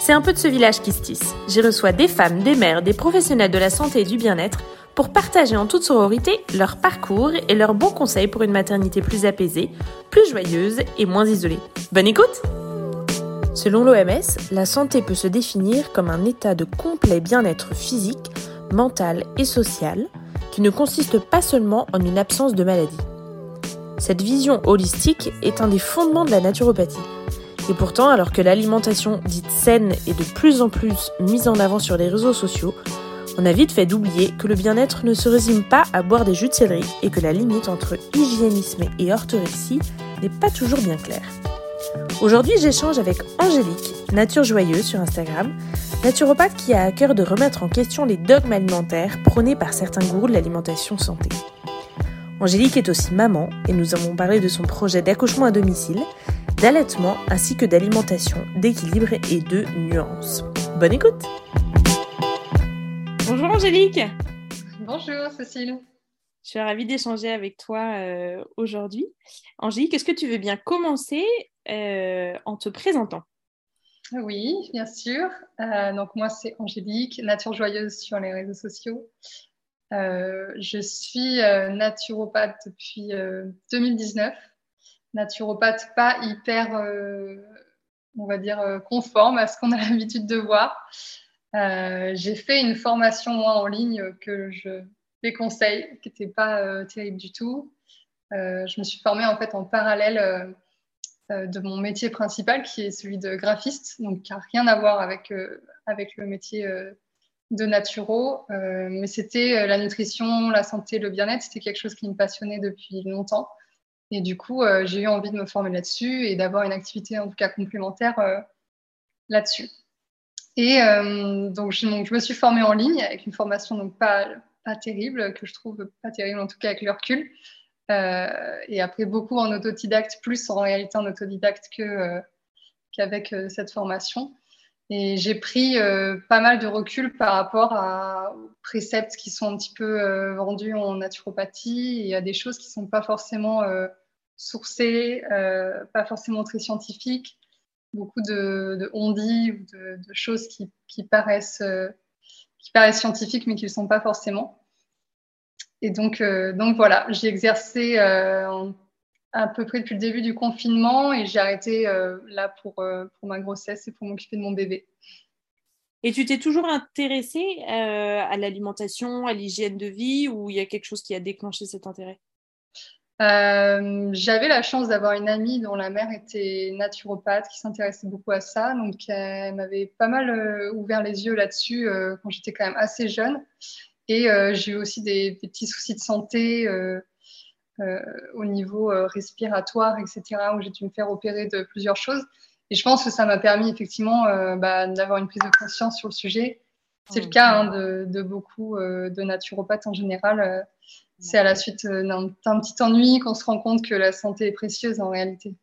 c'est un peu de ce village qui se tisse. J'y reçois des femmes, des mères, des professionnels de la santé et du bien-être pour partager en toute sororité leur parcours et leurs bons conseils pour une maternité plus apaisée, plus joyeuse et moins isolée. Bonne écoute Selon l'OMS, la santé peut se définir comme un état de complet bien-être physique, mental et social qui ne consiste pas seulement en une absence de maladie. Cette vision holistique est un des fondements de la naturopathie. Et pourtant, alors que l'alimentation dite saine est de plus en plus mise en avant sur les réseaux sociaux, on a vite fait d'oublier que le bien-être ne se résume pas à boire des jus de céleri et que la limite entre hygiénisme et orthorexie n'est pas toujours bien claire. Aujourd'hui, j'échange avec Angélique, Nature Joyeuse sur Instagram, naturopathe qui a à cœur de remettre en question les dogmes alimentaires prônés par certains gourous de l'alimentation santé. Angélique est aussi maman et nous avons parlé de son projet d'accouchement à domicile, d'allaitement ainsi que d'alimentation, d'équilibre et de nuances. Bonne écoute Bonjour Angélique Bonjour Cécile je suis ravie d'échanger avec toi euh, aujourd'hui. Angélique, est-ce que tu veux bien commencer euh, en te présentant? Oui, bien sûr. Euh, donc moi, c'est Angélique, Nature Joyeuse sur les réseaux sociaux. Euh, je suis euh, naturopathe depuis 2019. Naturopathe pas hyper, on va dire, conforme à ce qu'on a l'habitude de voir. J'ai fait une formation, moi, en ligne que je déconseille, qui n'était pas terrible du tout. je me suis formée en fait en parallèle euh, de mon métier principal, qui est celui de graphiste, donc qui n'a rien à voir avec, euh, avec le métier euh, de naturo. mais c'était la nutrition, la santé, le bien-être, c'était quelque chose qui me passionnait depuis longtemps. Et du coup, j'ai eu envie de me former là-dessus et d'avoir une activité en tout cas complémentaire là-dessus. Et donc, je, donc, je, me suis formée en ligne avec une formation donc pas, pas terrible, que je trouve pas terrible en tout cas avec le recul. Euh, et après, beaucoup en autodidacte, plus en réalité en autodidacte euh, qu'avec euh, cette formation. Et j'ai pris pas mal de recul par rapport à, aux préceptes qui sont un petit peu vendus en naturopathie et à des choses qui ne sont pas forcément sourcées, pas forcément très scientifiques. Beaucoup de, de on-dit ou de, choses qui, qui paraissent, qui paraissent scientifiques mais qui ne le sont pas forcément. Et donc, euh, donc voilà, j'ai exercé euh, à peu près depuis le début du confinement et j'ai arrêté euh, là pour, pour ma grossesse et pour m'occuper de mon bébé. Et tu t'es toujours intéressée à l'alimentation, à l'hygiène de vie ou il y a quelque chose qui a déclenché cet intérêt? J'avais la chance d'avoir une amie dont la mère était naturopathe qui s'intéressait beaucoup à ça. Donc, elle m'avait pas mal ouvert les yeux là-dessus quand j'étais quand même assez jeune. Et euh, j'ai eu aussi des, petits soucis de santé euh, euh, au niveau respiratoire, etc., où j'ai dû me faire opérer de plusieurs choses. Et je pense que ça m'a permis effectivement bah, d'avoir une prise de conscience sur le sujet. C'est le cas hein, de, beaucoup de naturopathes en général. C'est à la suite d'un petit ennui qu'on se rend compte que la santé est précieuse en réalité.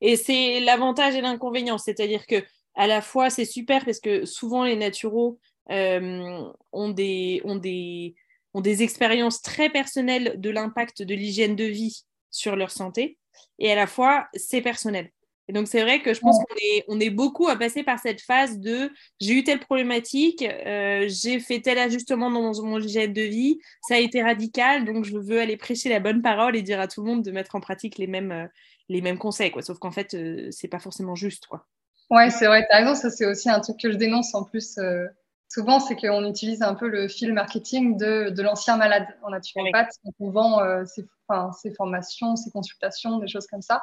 Et c'est l'avantage et l'inconvénient, c'est-à-dire que à la fois c'est super parce que souvent les naturaux euh, ont, des, ont, des, ont des expériences très personnelles de l'impact de l'hygiène de vie sur leur santé, et à la fois c'est personnel. Et donc c'est vrai que je pense qu'on est, on est beaucoup à passer par cette phase de j'ai eu telle problématique, euh, j'ai fait tel ajustement dans mon hygiène de vie, ça a été radical, donc je veux aller prêcher la bonne parole et dire à tout le monde de mettre en pratique les mêmes, euh, les mêmes conseils. Quoi. Sauf qu'en fait, c'est pas forcément juste. Quoi. Ouais, c'est vrai, tu as raison, ça c'est aussi un truc que je dénonce en plus souvent, c'est qu'on utilise un peu le fil marketing de, de l'ancien malade en naturopathe. On vend euh, ses, formations, ses consultations, des choses comme ça.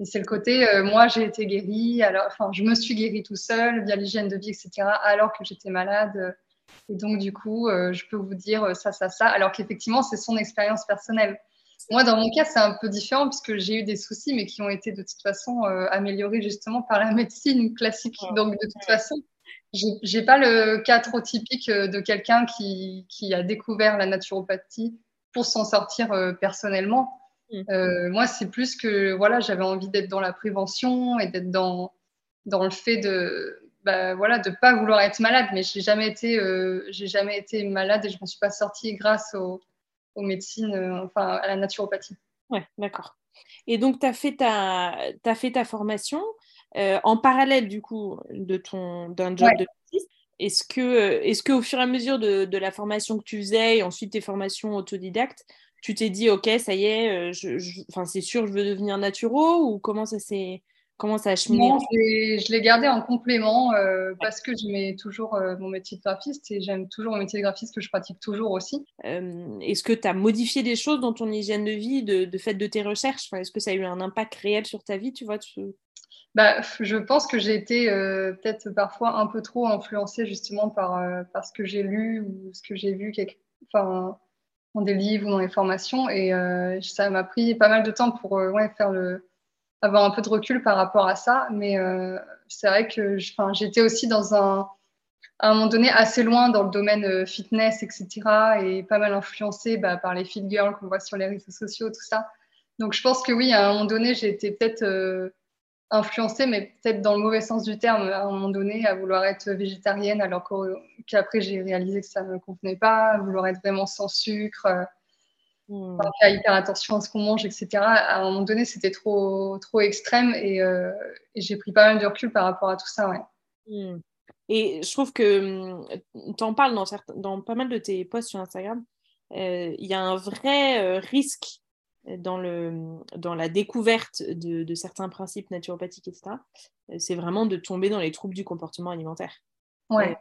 Et c'est le côté, euh, moi, j'ai été guérie, alors, enfin, je me suis guérie tout seul via l'hygiène de vie, etc., alors que j'étais malade. Et donc, du coup, euh, je peux vous dire ça, ça, ça, alors qu'effectivement, c'est son expérience personnelle. Moi, dans mon cas, c'est un peu différent puisque j'ai eu des soucis, mais qui ont été de toute façon améliorés justement par la médecine classique. Donc, de toute façon, J'ai pas le cas trop typique de quelqu'un qui, qui, a découvert la naturopathie pour s'en sortir personnellement. Mm. moi, c'est plus que voilà, j'avais envie d'être dans la prévention et d'être dans, dans le fait de bah, voilà, de pas vouloir être malade, mais j'ai jamais été, euh, j'ai jamais été malade et je m'en suis pas sortie grâce aux médecines, euh, enfin à la naturopathie. Ouais, d'accord. Et donc tu as fait ta, as fait ta formation euh, en parallèle du coup de ton d'un job de dentiste. Est-ce que, est-ce que au fur et à mesure de, de, la formation que tu faisais et ensuite tes formations autodidactes, tu t'es dit ok ça y est, je, c'est sûr je veux devenir naturo ou comment ça s'est Comment ça a cheminé je l'ai gardé en complément euh, parce que j'aimais toujours euh, mon métier de graphiste et j'aime toujours mon métier de graphiste que je pratique toujours aussi. Euh, est-ce que tu as modifié des choses dans ton hygiène de vie de, fait de tes recherches? Est-ce que ça a eu un impact réel sur ta vie tu vois bah, Je pense que j'ai été peut-être parfois un peu trop influencée justement par, par ce que j'ai lu ou ce que j'ai vu quelque... enfin, dans des livres ou dans les formations et ça m'a pris pas mal de temps pour ouais, faire le avoir un peu de recul par rapport à ça. Mais euh, c'est vrai que j'étais aussi dans un, à un moment donné assez loin dans le domaine euh, fitness, etc. Et pas mal influencée bah, par les fit girls qu'on voit sur les réseaux sociaux, tout ça. Donc je pense que oui, à un moment donné, j'ai été peut-être euh, influencée, mais peut-être dans le mauvais sens du terme, à un moment donné, à vouloir être végétarienne, alors qu'après j'ai réalisé que ça ne me convenait pas, à vouloir être vraiment sans sucre. Mmh. faire hyper attention à ce qu'on mange, etc. À un moment donné, c'était trop, trop extrême euh, et, j'ai pris pas mal de recul par rapport à tout ça. Ouais. Hmm. Et je trouve que mmh, tu en parles dans, dans pas mal de tes posts sur Instagram. Euh, il y a un vrai euh, risque dans, le, dans la découverte de, de certains principes naturopathiques, etc. C'est vraiment de tomber dans les troubles du comportement alimentaire. Ouais.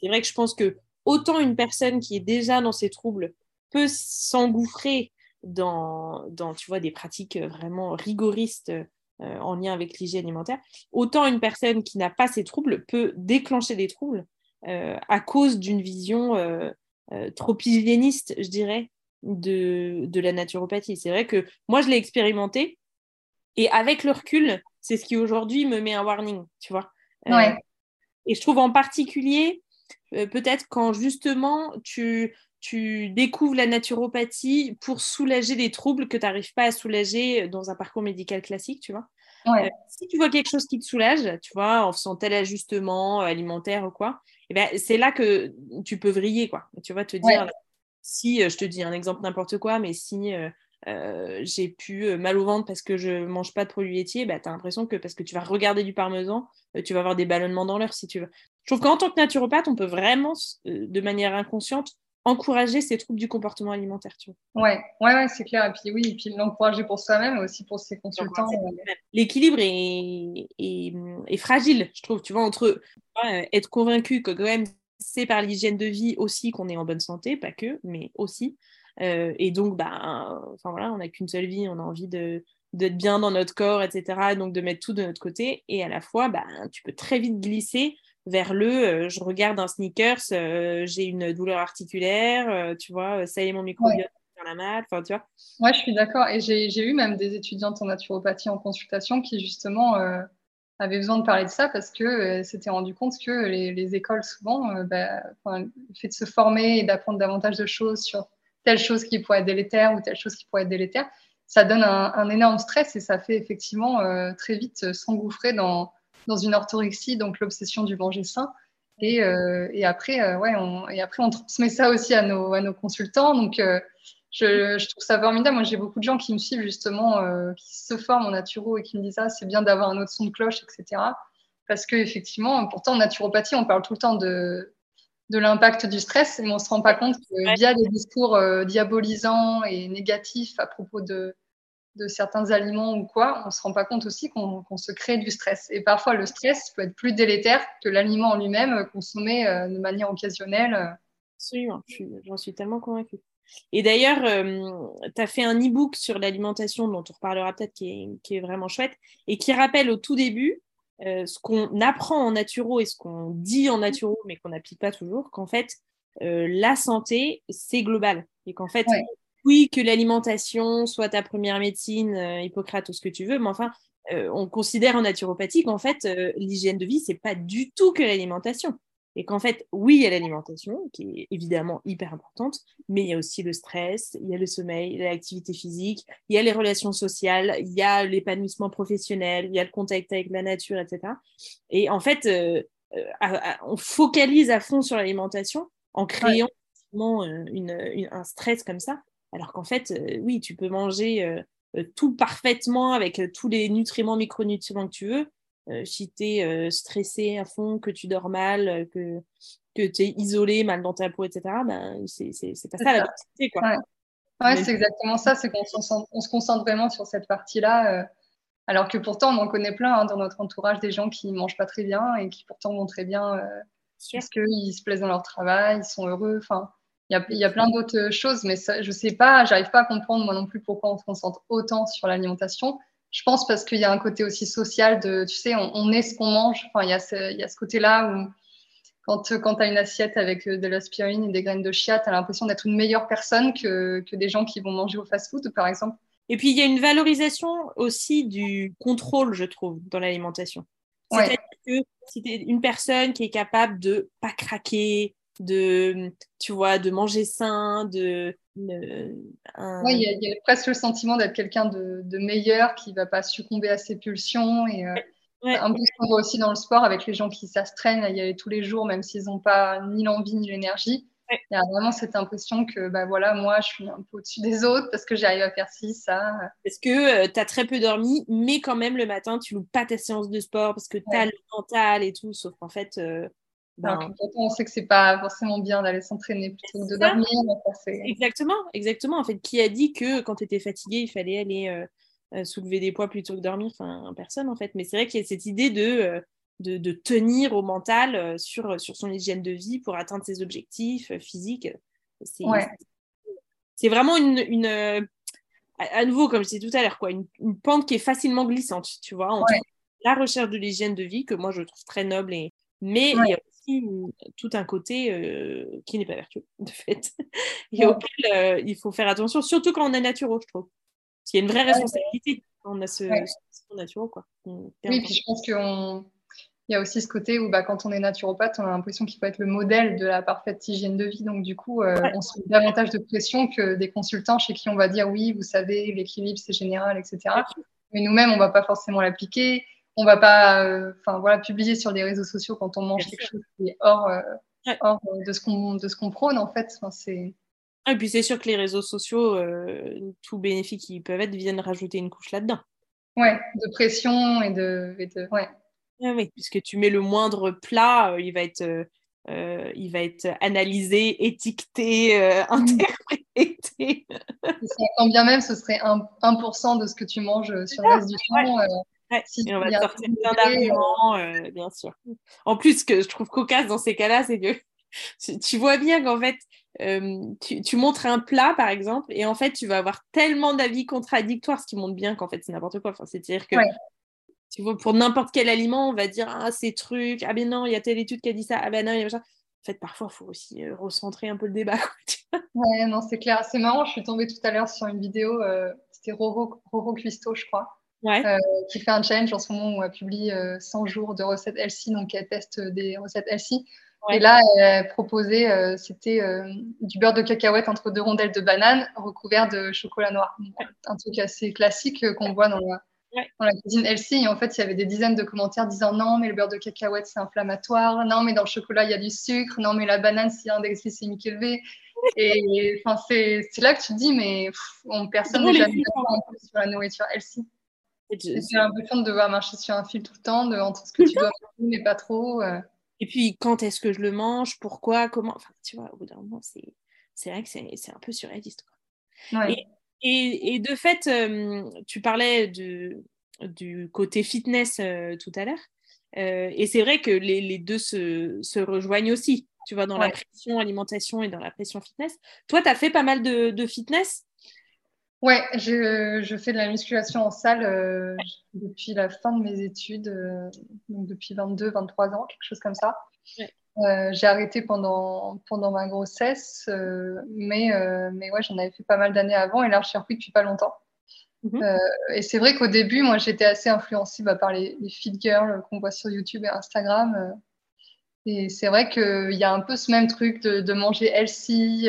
c'est vrai que je pense que autant une personne qui est déjà dans ces troubles peut s'engouffrer dans, dans, tu vois, des pratiques euh, vraiment rigoristes euh, en lien avec l'hygiène alimentaire, autant une personne qui n'a pas ces troubles peut déclencher des troubles euh, à cause d'une vision trop hygiéniste, je dirais, de, de la naturopathie. C'est vrai que moi, je l'ai expérimenté et avec le recul, c'est ce qui aujourd'hui me met un warning, tu vois. et je trouve en particulier, peut-être quand justement tu, tu découvres la naturopathie pour soulager des troubles que tu n'arrives pas à soulager dans un parcours médical classique, tu vois. Euh, si tu vois quelque chose qui te soulage, tu vois, en faisant tel ajustement alimentaire ou quoi, eh ben, c'est là que tu peux vriller, quoi. Tu vas te dire, si, euh, je te dis un exemple n'importe quoi, mais si euh, j'ai pu mal au ventre parce que je mange pas de produits laitiers, bah, tu as l'impression que parce que tu vas regarder du parmesan, tu vas avoir des ballonnements dans l'heure, si tu veux. Je trouve qu'en tant que naturopathe, on peut vraiment, de manière inconsciente, encourager ces troubles du comportement alimentaire. Tu vois. Ouais, ouais, ouais c'est clair. Et puis oui, et puis l'encourager pour soi-même, mais aussi pour ses consultants. Euh. L'équilibre est, est, fragile, je trouve. Tu vois, entre être convaincu que quand même c'est par l'hygiène de vie aussi qu'on est en bonne santé, pas que, mais aussi. Euh, et donc, bah, enfin voilà, on n'a qu'une seule vie, on a envie de d'être bien dans notre corps, etc. Donc de mettre tout de notre côté. Et à la fois, bah, tu peux très vite glisser vers le euh, je regarde un sneakers, euh, j'ai une douleur articulaire, tu vois, ça y est, mon microbiote ouais. la mal, enfin, tu vois. Ouais, je suis d'accord. Et j'ai eu même des étudiantes en naturopathie en consultation qui, justement, avaient besoin de parler de ça parce que s'étaient rendu compte que les, écoles, souvent, bah, le fait de se former et d'apprendre davantage de choses sur telle chose qui pourrait être délétère ou telle chose qui pourrait être délétère, ça donne un, énorme stress et ça fait effectivement très vite s'engouffrer dans dans une orthorexie, donc l'obsession du manger sain. Et, euh, et après, euh, ouais, on, et après, on transmet ça aussi à nos, à nos consultants. Donc, euh, je, je, trouve ça formidable. Moi, j'ai beaucoup de gens qui me suivent justement, qui se forment en naturo et qui me disent ah, c'est bien d'avoir un autre son de cloche, etc. Parce que effectivement, pourtant en naturopathie, on parle tout le temps de, de l'impact du stress, mais on se rend pas compte que via des discours diabolisants et négatifs à propos de, de certains aliments ou quoi, on ne se rend pas compte aussi qu'on se crée du stress. Et parfois, le stress peut être plus délétère que l'aliment en lui-même euh, consommé euh, de manière occasionnelle. Absolument, j'en suis, tellement convaincue. Et d'ailleurs, euh, tu as fait un e-book sur l'alimentation dont on reparlera peut-être qui, est, vraiment chouette et qui rappelle au tout début ce qu'on apprend en naturo et ce qu'on dit en naturo mais qu'on n'applique pas toujours, qu'en fait, la santé, c'est global. Et qu'en fait, oui, que l'alimentation soit ta première médecine, euh, Hippocrate ou ce que tu veux, mais enfin, euh, on considère en naturopathie qu'en fait, euh, l'hygiène de vie, c'est pas du tout que l'alimentation. Et qu'en fait, oui, il y a l'alimentation, qui est évidemment hyper importante, mais il y a aussi le stress, il y a le sommeil, l'activité physique, il y a les relations sociales, il y a l'épanouissement professionnel, il y a le contact avec la nature, etc. Et en fait, euh, euh, on focalise à fond sur l'alimentation en créant une, un stress comme ça, alors qu'en fait, oui, tu peux manger tout parfaitement avec tous les nutriments, micronutriments que tu veux, euh, si tu es euh, stressé à fond, que tu dors mal, euh, que, que tu es isolé, mal dans ta peau, etc., ben, c'est pas ça, la quantité. Quoi. Ouais, c'est exactement ça, c'est qu'on on se concentre vraiment sur cette partie-là, alors que pourtant on en connaît plein hein, dans notre entourage des gens qui mangent pas très bien et qui pourtant vont très bien parce qu'ils se plaisent dans leur travail, ils sont heureux. Enfin, il y a, y a, plein d'autres choses, mais ça, je sais pas, j'arrive pas à comprendre moi non plus pourquoi on se concentre autant sur l'alimentation. Je pense parce qu'il y a un côté aussi social de, tu sais, on, est ce qu'on mange. Enfin, il y a ce, côté-là où quand, quand tu as une assiette avec euh, de l'aspirine et des graines de chia, tu as l'impression d'être une meilleure personne que, que des gens qui vont manger au fast-food, par exemple. Et puis, il y a une valorisation aussi du contrôle, je trouve, dans l'alimentation. C'est-à-dire que si tu es une personne qui est capable de pas craquer, de, tu vois, de manger sain, de... Oui, il y, a presque le sentiment d'être quelqu'un de, meilleur qui va pas succomber à ses pulsions. Et, euh, Un peu ce qu'on voit aussi dans le sport avec les gens qui s'astreignent à y aller tous les jours, même s'ils n'ont pas ni l'envie ni l'énergie. Il y a vraiment cette impression que bah voilà, moi, je suis un peu au-dessus des autres parce que j'arrive à faire ci, ça. Parce que euh, tu as très peu dormi, mais quand même, le matin, tu loupes pas ta séance de sport parce que tu as le mental et tout. Sauf qu'en fait, euh, ben, on sait que c'est pas forcément bien d'aller s'entraîner plutôt que de dormir. Exactement, exactement. En fait, qui a dit que quand tu étais fatigué, il fallait aller euh, euh, soulever des poids plutôt que dormir? Enfin, personne en fait. Mais c'est vrai qu'il y a cette idée de, euh, de, tenir au mental sur, sur son hygiène de vie pour atteindre ses objectifs physiques. C'est vraiment une, une à nouveau, comme je disais tout à l'heure, quoi, une, pente qui est facilement glissante, tu vois, entre la recherche de l'hygiène de vie, que moi je trouve très noble, et... mais il y a tout un côté euh, qui n'est pas vertueux, de fait, et auquel euh, il faut faire attention, surtout quand on est naturel, je trouve. Parce qu'il y a une vraie responsabilité quand on a ce, naturel. Quoi. oui, puis je pense qu'il y a aussi ce côté où bah, quand on est naturopathe, on a l'impression qu'il faut être le modèle de la parfaite hygiène de vie. Donc, du coup, euh, on se met davantage de pression que des consultants chez qui on va dire oui, vous savez, l'équilibre, c'est général, etc. Mais nous-mêmes, on ne va pas forcément l'appliquer on va pas euh, enfin voilà publier sur les réseaux sociaux quand on mange quelque chose qui est hors, euh, hors euh, de ce qu'on de ce qu'on prône en fait. C'est et puis c'est sûr que les réseaux sociaux tout bénéfice qu'ils peuvent être viennent rajouter une couche là-dedans. Ouais de pression et de, ouais. Ah oui, puisque tu mets le moindre plat, il va être il va être analysé, étiqueté, mmh. interprété. quand bien même ce serait 1%, 1 de ce que tu manges sur le reste du temps, on va sortir plein d'arguments, euh, bien sûr. En plus, ce que je trouve cocasse dans ces cas-là, c'est que tu vois bien qu'en fait, euh, tu, montres un plat, par exemple, et en fait, tu vas avoir tellement d'avis contradictoires, ce qui montre bien qu'en fait, c'est n'importe quoi. Enfin, C'est-à-dire que tu vois, pour n'importe quel aliment, on va dire Ah, ces trucs, ah ben non, il y a telle étude qui a dit ça, ah ben non, il y a ça. En fait, parfois, il faut aussi euh, recentrer un peu le débat. ouais, non, c'est clair. C'est marrant, je suis tombée tout à l'heure sur une vidéo, c'était Roro, Roro Cuisto, je crois euh, qui fait un challenge en ce moment où elle publie 100 euh, jours de recettes healthy, donc elle teste des recettes healthy. Et là, elle proposait, euh, c'était du beurre de cacahuète entre deux rondelles de banane recouvert de chocolat noir. Un truc assez classique qu'on voit dans la, dans la cuisine healthy. Et en fait, il y avait des dizaines de commentaires disant non, mais le beurre de cacahuète, c'est inflammatoire. Non, mais dans le chocolat, il y a du sucre. Non, mais la banane, c'est un index glycémique élevé. Et c'est là que tu te dis, mais personne n'est jamais sur la nourriture healthy. J'ai l'impression de devoir marcher sur un fil tout le temps, de, entre ce que tu dois manger, mais pas trop. Euh. Et puis, quand est-ce que je le mange? Pourquoi? Comment? Enfin, tu vois, au bout d'un moment, c'est vrai que c'est un peu surréaliste. Quoi. Et, et, et, de fait, euh, tu parlais de, du côté fitness euh, tout à l'heure. et c'est vrai que les, les deux se, se, rejoignent aussi, tu vois, dans la pression alimentation et dans la pression fitness. Toi, tu as fait pas mal de, de fitness? Ouais, je, je, fais de la musculation en salle euh, depuis la fin de mes études, euh, donc depuis 22, 23 ans, quelque chose comme ça. Euh, j'ai arrêté pendant, pendant ma grossesse, mais, mais ouais, j'en avais fait pas mal d'années avant et là, je suis repris depuis pas longtemps. Mhm. et c'est vrai qu'au début, moi, j'étais assez influencée bah, par les, les girls qu'on voit sur YouTube et Instagram. Et c'est vrai qu'il y a un peu ce même truc de, manger healthy.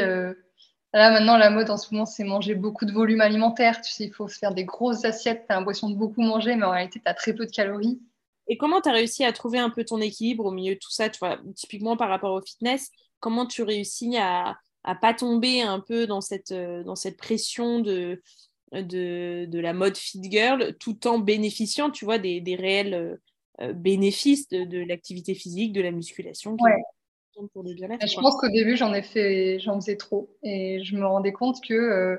Là, maintenant, la mode en ce moment, c'est manger beaucoup de volume alimentaire. Tu sais, il faut faire des grosses assiettes. Tu as l'impression de beaucoup manger, mais en réalité, tu as très peu de calories. Et comment tu as réussi à trouver un peu ton équilibre au milieu de tout ça tu vois, Typiquement par rapport au fitness, comment tu réussis à ne pas tomber un peu dans cette, euh, dans cette pression de, de, de, la mode fit girl tout en bénéficiant, tu vois, des, des réels euh, euh, bénéfices de, de l'activité physique, de la musculation pour le bien-être. Je pense qu'au début, j'en ai fait, j'en faisais trop et je me rendais compte que euh,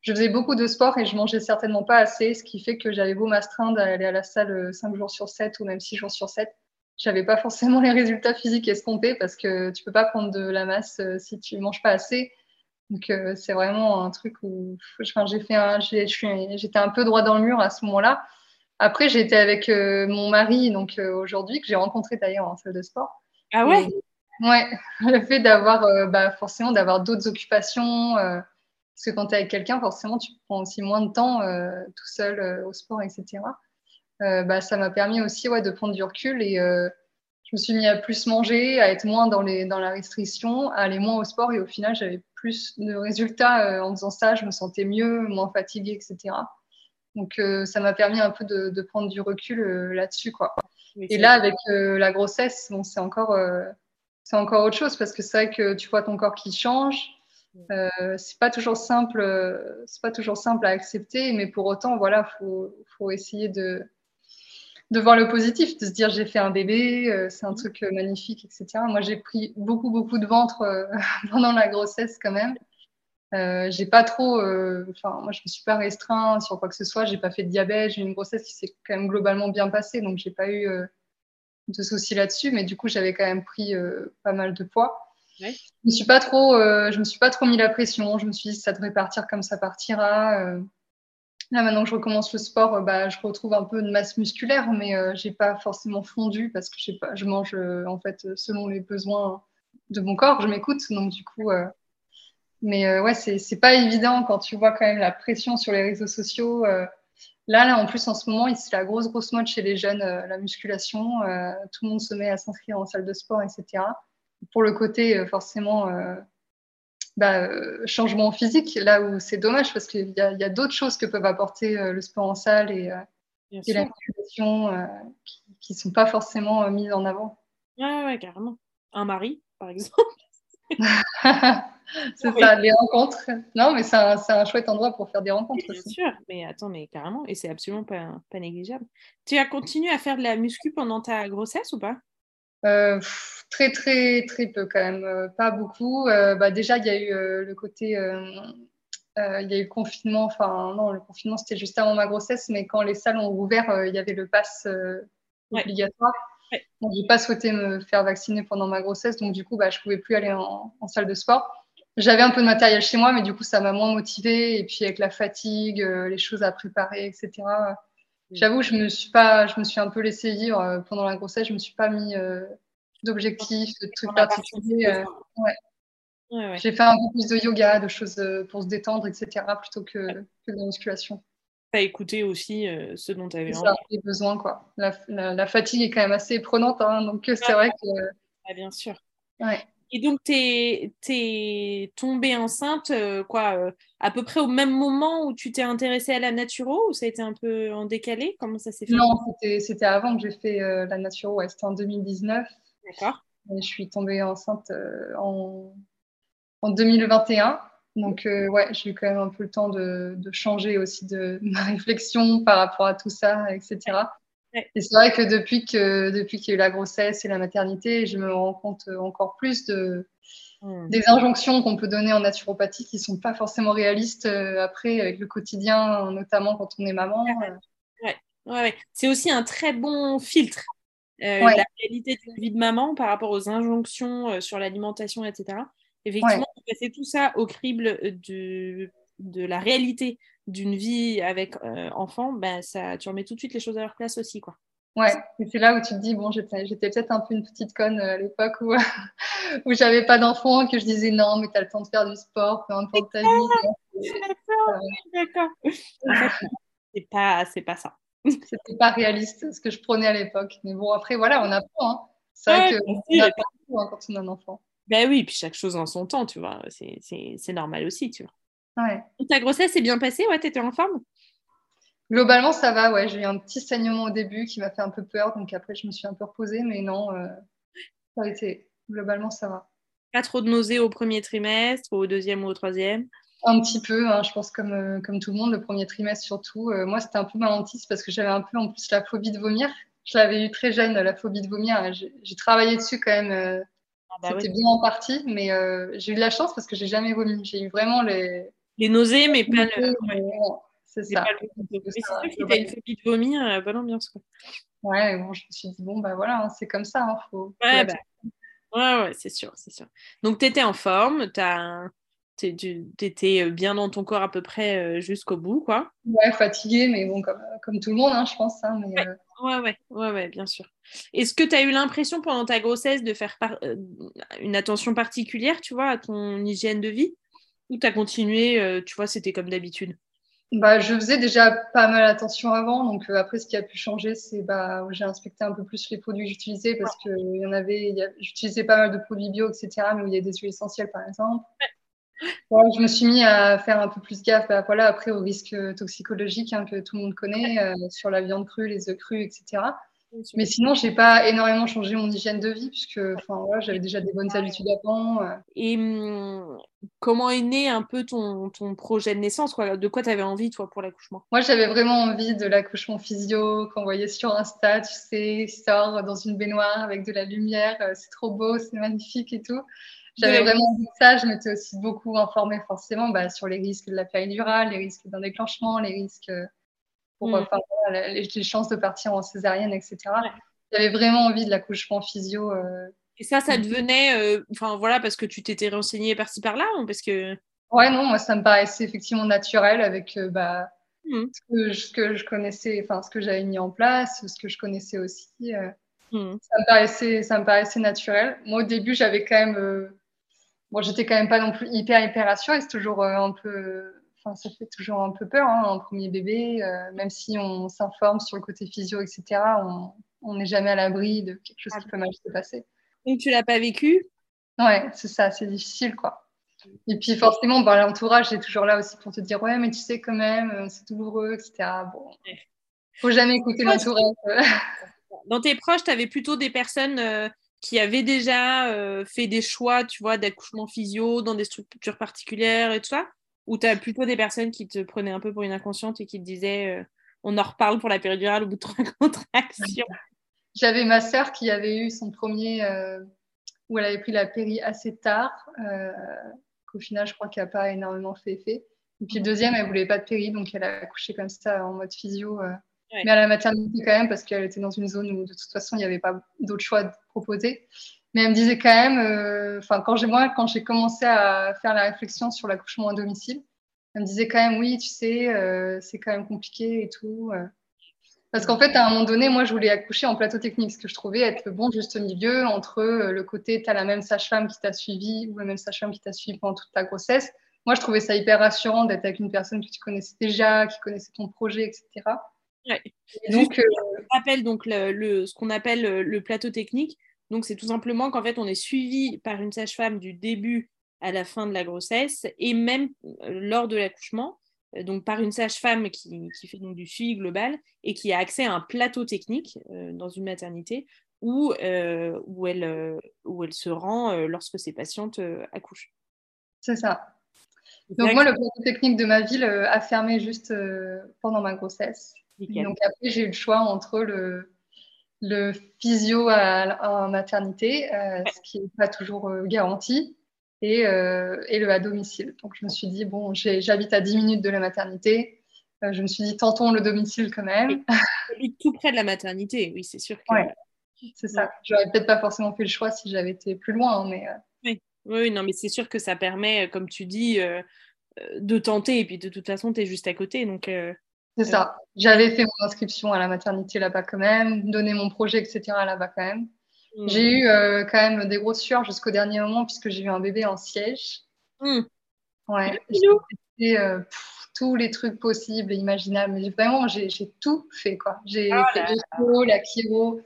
je faisais beaucoup de sport et je mangeais certainement pas assez, ce qui fait que j'avais beau m'astreindre à aller à la salle 5 jours sur 7 ou même 6 jours sur 7. J'avais pas forcément les résultats physiques escomptés parce que tu peux pas prendre de la masse si tu manges pas assez. Donc euh, c'est vraiment un truc où j'ai fait un, j'étais un peu droit dans le mur à ce moment-là. Après été avec euh, mon mari donc euh, aujourd'hui que j'ai rencontré d'ailleurs en salle de sport. Ah ouais? Ouais, le fait d'avoir bah, forcément d'avoir d'autres occupations parce que quand tu es avec quelqu'un forcément tu prends aussi moins de temps tout seul au sport etc. bah ça m'a permis aussi ouais de prendre du recul et je me suis mis à plus manger, à être moins dans, les, dans la restriction, à aller moins au sport et au final, j'avais plus de résultats euh, en faisant ça. Je me sentais mieux, moins fatiguée, etc. Donc, euh, ça m'a permis un peu de, de prendre du recul euh, là-dessus. quoi. et là, avec la grossesse, bon, c'est encore, c'est encore autre chose parce que c'est vrai que tu vois ton corps qui change. Euh, c'est pas toujours simple, c'est pas toujours simple à accepter, mais pour autant, voilà, faut, faut essayer de, de voir le positif, de se dire j'ai fait un bébé, euh, c'est un truc euh, magnifique, etc. Moi, j'ai pris beaucoup, beaucoup de ventre euh, pendant la grossesse quand même. j'ai pas trop, enfin, moi, je me suis pas restreint sur quoi que ce soit. J'ai pas fait de diabète. J'ai une grossesse qui s'est quand même globalement bien passée, donc j'ai pas eu de soucis là-dessus. Mais du coup, j'avais quand même pris pas mal de poids. Je me suis pas trop, je me suis pas trop mis la pression. Je me suis dit ça devrait partir comme ça partira. Là, maintenant que je recommence le sport, euh, bah, je retrouve un peu de masse musculaire, mais euh, j'ai pas forcément fondu parce que pas, je mange euh, en fait selon les besoins de mon corps, je m'écoute. Donc, du coup, mais ouais, c'est pas évident quand tu vois quand même la pression sur les réseaux sociaux. Là, là, en plus, en ce moment, c'est la grosse, grosse mode chez les jeunes, la musculation. tout le monde se met à s'inscrire en salle de sport, etc. Pour le côté, forcément, bah, euh, changement physique, là où c'est dommage parce qu'il y a, d'autres choses que peuvent apporter euh, le sport en salle et, euh, et la musculation qui ne sont pas forcément mises en avant. Ouais, ouais, carrément. Un mari, par exemple. c'est ça, les rencontres. Non, mais c'est un, un, chouette endroit pour faire des rencontres. Bien sûr, mais attends, mais carrément, et c'est absolument pas, pas négligeable. Tu as continué à faire de la muscu pendant ta grossesse ou pas? Euh, très, très, très peu quand même, euh, pas beaucoup. Euh, bah, déjà, il y a eu le côté. il y a eu le confinement, enfin non, le confinement c'était juste avant ma grossesse, mais quand les salles ont ouvert, il y avait le pass obligatoire. Ouais. Donc, j'ai pas souhaité me faire vacciner pendant ma grossesse, donc du coup, bah, je pouvais plus aller en, en salle de sport. J'avais un peu de matériel chez moi, mais du coup, ça m'a moins motivée. Et puis, avec la fatigue, les choses à préparer, etc. J'avoue, je me suis pas, je me suis un peu laissé vivre euh, pendant la grossesse. Je me suis pas mis euh, d'objectifs, de trucs particuliers. Euh, ouais. J'ai fait un peu plus de yoga, de choses pour se détendre, etc., plutôt que, que de la musculation. Tu as écouté aussi ce dont tu avais envie. les besoins, quoi. La, la, fatigue est quand même assez prenante, hein, donc c'est vrai que. bien sûr. Ouais. Et donc, tu es, tombée enceinte, euh, quoi, euh, à peu près au même moment où tu t'es intéressée à la naturo ou ça a été un peu en décalé? Comment ça s'est fait? Non, c'était avant que j'ai fait euh, la naturo, ouais, c'était en 2019. D'accord. je suis tombée enceinte en, en 2021. Donc, ouais, j'ai eu quand même un peu le temps de, de, changer aussi de ma réflexion par rapport à tout ça, etc. Et c'est vrai que depuis que depuis qu'il y a eu la grossesse et la maternité, je me rends compte encore plus de hmm. des injonctions qu'on peut donner en naturopathie qui sont pas forcément réalistes euh, après avec le quotidien, notamment quand on est maman. Ouais, ouais, c'est aussi un très bon filtre. Euh, la réalité d'une vie de maman par rapport aux injonctions euh, sur l'alimentation, etc. Effectivement, passer tout ça au crible de, de la réalité d'une vie avec euh, enfant, ben, ça, tu remets tout de suite les choses à leur place aussi. Quoi. Ouais, c'est là où tu te dis, bon, j'étais, peut-être un peu une petite conne euh, à l'époque où, où j'avais pas d'enfant, que je disais non, mais tu as le temps de faire du sport, peu importe ta vie. D'accord, d'accord. c'est pas, c'est pas ça. C'était pas réaliste ce que je prenais à l'époque. Mais bon, après, voilà, on apprend. Hein. C'est vrai que on a pas tout, hein, quand on a un enfant. Ben oui, puis chaque chose en son temps, tu vois. C'est normal aussi, tu vois. Ouais. Ta grossesse s'est bien passée, ouais, t'étais en forme? Globalement, ça va, ouais. J'ai eu un petit saignement au début qui m'a fait un peu peur, donc après, je me suis un peu reposée, mais non, euh, ça a été. Globalement, ça va. Pas trop de nausées au premier trimestre, au deuxième ou au troisième? Un petit peu, hein, je pense comme, euh, comme tout le monde, le premier trimestre surtout. Euh, moi, c'était un peu ma hantise parce que j'avais un peu en plus la phobie de vomir. Je l'avais eu très jeune, la phobie de vomir. J'ai travaillé dessus quand même. Ah bah c'était bien en partie, mais j'ai eu de la chance parce que j'ai jamais vomi. J'ai eu vraiment les. Les nausées, mais pas le. C'est ça. Mais c'est sûr que si une phobie de vomir, bonne ambiance. Quoi. Ouais, bon, je me suis dit, bon, bah voilà, hein, c'est comme ça. Hein, faut, ouais, bah, ouais, ouais, c'est sûr, c'est sûr. Donc, tu étais en forme, tu étais bien dans ton corps à peu près jusqu'au bout, quoi. Ouais, fatiguée, mais bon, comme, comme tout le monde, hein, je pense. Hein, mais, ouais, ouais, ouais, ouais, bien sûr. Est-ce que tu as eu l'impression pendant ta grossesse de faire une attention particulière, tu vois, à ton hygiène de vie? Ou tu as continué, tu vois, c'était comme d'habitude? Bah, je faisais déjà pas mal attention avant. Donc, euh, après, ce qui a pu changer, c'est bah, j'ai inspecté un peu plus les produits que j'utilisais parce que y en avait, j'utilisais pas mal de produits bio, etc., mais où il y a des huiles essentielles, par exemple. je me suis mis à faire un peu plus gaffe bah, voilà, après aux risques toxicologiques hein, que tout le monde connaît euh, sur la viande crue, les œufs crus, etc. Mais sinon, j'ai pas énormément changé mon hygiène de vie puisque enfin, j'avais déjà des bonnes habitudes avant. Euh. Et hum, comment est né un peu ton, ton projet de naissance quoi? De quoi tu avais envie, toi, pour l'accouchement? Moi, j'avais vraiment envie de l'accouchement physio qu'on voyait sur Insta, tu sais, sort dans une baignoire avec de la lumière, euh, c'est trop beau, c'est magnifique et tout. J'avais vraiment envie de ça. Je m'étais aussi beaucoup informée forcément bah, sur les risques de la péridurale, les risques d'un déclenchement, les risques pour mm. les, chances de partir en césarienne, etc. J'avais vraiment envie de l'accouchement physio. Euh. Et ça, ça devenait, euh, enfin voilà, parce que tu t'étais renseignée par-ci par-là ou parce que. Ouais, non, moi ça me paraissait effectivement naturel avec euh, bah, mm. ce, que je, connaissais, enfin ce que j'avais mis en place, ce que je connaissais aussi. Mm. Ça, me paraissait, ça me paraissait naturel. Moi au début, j'avais quand même. bon, j'étais quand même pas non plus hyper, hyper rassurée. C'est toujours un peu Enfin, ça fait toujours un peu peur, hein, un premier bébé, euh, même si on s'informe sur le côté physio, etc. On n'est jamais à l'abri de quelque chose qui peut mal se passer. Donc tu l'as pas vécu? Ouais, c'est ça, c'est difficile, quoi. Et puis forcément, bah, l'entourage est toujours là aussi pour te dire ouais, mais tu sais quand même, euh, c'est douloureux, etc. Bon, faut jamais écouter l'entourage. Dans tes proches, tu avais plutôt des personnes euh, qui avaient déjà fait des choix, tu vois, d'accouchement physio dans des structures particulières et tout ça? Ou tu as plutôt des personnes qui te prenaient un peu pour une inconsciente et qui te disaient euh, on en reparle pour la péridurale au bout de trois contractions J'avais ma sœur qui avait eu son premier, euh, où elle avait pris la péri assez tard, euh, qu'au final, je crois qu'il n'a pas énormément fait effet. Et puis le deuxième, elle voulait pas de péri, donc elle a accouché comme ça en mode physio. Mais à la maternité quand même, parce qu'elle était dans une zone où de toute façon, il n'y avait pas d'autre choix de proposer. Mais elle me disait quand même, euh, enfin, quand j'ai moi, quand j'ai commencé à faire la réflexion sur l'accouchement à domicile, elle me disait quand même, oui, tu sais, euh, c'est quand même compliqué et tout. Euh. Parce qu'en fait, à un moment donné, moi, je voulais accoucher en plateau technique, ce que je trouvais être le bon juste milieu entre le côté, tu as la même sage-femme qui t'a suivi ou la même sage-femme qui t'a suivi pendant toute ta grossesse. Moi, je trouvais ça hyper rassurant d'être avec une personne que tu connaissais déjà, qui connaissait ton projet, etc. Ouais. donc, on appelle donc le, ce qu'on appelle le plateau technique. Donc, c'est tout simplement qu'en fait, on est suivi par une sage-femme du début à la fin de la grossesse et même euh, lors de l'accouchement, euh, donc par une sage-femme qui, fait donc du suivi global et qui a accès à un plateau technique euh, dans une maternité où, où, elle, où elle se rend lorsque ses patientes accouchent. C'est ça. Donc moi, le plateau technique de ma ville a fermé juste pendant ma grossesse. Donc après, j'ai eu le choix entre le, le physio en maternité, euh, ce qui n'est pas toujours euh, garanti, et, euh, et, le à domicile. Donc je me suis dit, bon, j'habite à 10 minutes de la maternité, je me suis dit, tentons le domicile quand même. tout près de la maternité, oui, c'est sûr que... c'est ça. J'aurais peut-être pas forcément fait le choix si j'avais été plus loin, mais... Oui. oui, non, mais c'est sûr que ça permet, comme tu dis, de tenter, et puis de toute façon, tu es juste à côté, donc... C'est ça. J'avais fait mon inscription à la maternité là-bas quand même, donné mon projet, etc. là-bas quand même. Mm. J'ai eu euh, quand même des grosses sueurs jusqu'au dernier moment puisque j'ai eu un bébé en siège. Mm. Ouais. J'ai fait euh, tous les trucs possibles et imaginables. Mais vraiment, j'ai tout fait quoi. J'ai oh fait la chiro,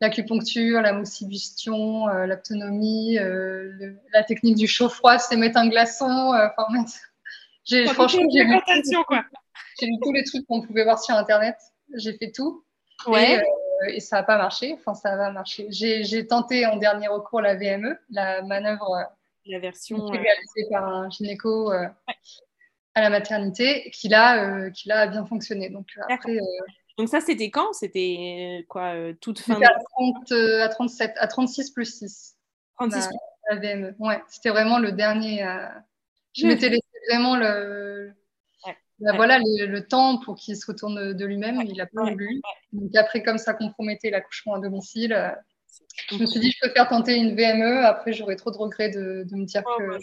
l'acupuncture, la moussibustion, l'autonomie, la technique du chaud-froid, c'est mettre un glaçon. Enfin, j'ai franchement j'ai lu, j'ai lu tous les trucs qu'on pouvait voir sur internet. J'ai fait tout. Ouais. Et, ça n'a pas marché. Enfin, ça va marcher. J'ai tenté en dernier recours la VME, la manœuvre. La version réalisée par un gynéco à la maternité, qui là, qui là a bien fonctionné. Donc après. Donc ça, c'était quand? C'était quoi Toute fin à, 30, à 37, à 36 plus 6. 36 la, VME. Ouais, c'était vraiment le dernier. Je m'étais laissé vraiment le, voilà, le, temps pour qu'il se retourne de lui-même. Il n'a pas voulu. Donc après, comme ça compromettait l'accouchement à domicile, euh, je me suis dit, je préfère tenter une VME. Après, j'aurais trop de regrets de, me dire que,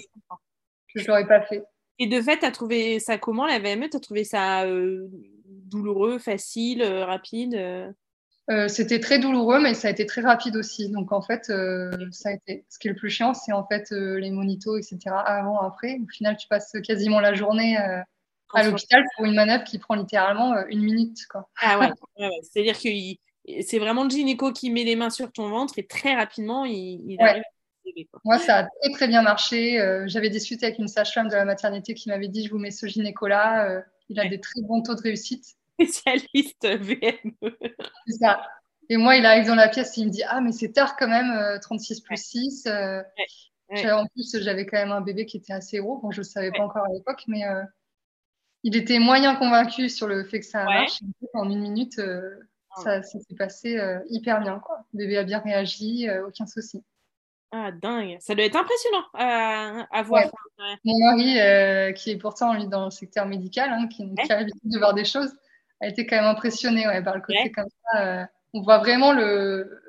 je ne l'aurais pas fait. Et de fait, tu as trouvé ça comment, la VME Tu as trouvé ça euh, douloureux, facile, euh, rapide C'était très douloureux, mais ça a été très rapide aussi. Donc en fait, ça a été. Ce qui est le plus chiant, c'est en fait les monitos, etc. Avant, après. Au final, tu passes quasiment la journée à l'hôpital pour une manœuvre qui prend littéralement euh, une minute. Quoi. Ah ouais, c'est-à-dire que c'est vraiment le gynéco qui met les mains sur ton ventre et très rapidement, il, arrive Moi, ça a très très bien marché. Euh, j'avais discuté avec une sage-femme de la maternité qui m'avait dit, je vous mets ce gynéco-là, euh, il a des très bons taux de réussite. Spécialiste VME. c'est ça. Et moi, il arrive dans la pièce, il me dit, ah, mais c'est tard quand même, 36 plus 6. En plus, j'avais quand même un bébé qui était assez gros. Bon, je ne savais pas encore à l'époque, mais il était moyen convaincu sur le fait que ça marche. En une minute, euh, ah ça, s'est passé euh, hyper bien. Quoi. Le bébé a bien réagi, euh, aucun souci. Ah, dingue. Ça doit être impressionnant à, voir. Mon mari, qui est pourtant lui, dans le secteur médical, hein, qui, a l'habitude de voir des choses, a été quand même impressionné par le côté comme ça. on voit vraiment le,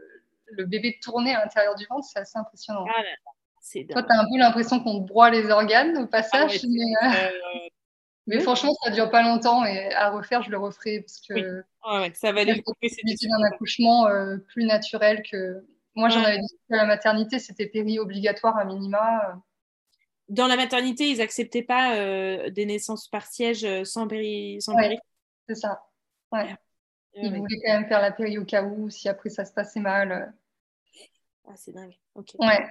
le bébé tourner à l'intérieur du ventre, c'est assez impressionnant. Ah Toi, tu as un peu l'impression qu'on te broie les organes au passage. Ah mais franchement, ça dure pas longtemps et à refaire, je le referai parce que ça va aller C'est un accouchement euh, plus naturel que. Moi, j'en avais dit à la maternité, c'était péri obligatoire à minima. Dans la maternité, ils acceptaient pas euh, des naissances par siège euh, sans péri. Sans péri? C'est ça. Ouais. Ils voulaient quand même faire la péri au cas où, si après ça se passait mal. Ah, c'est dingue. Ok. Ouais.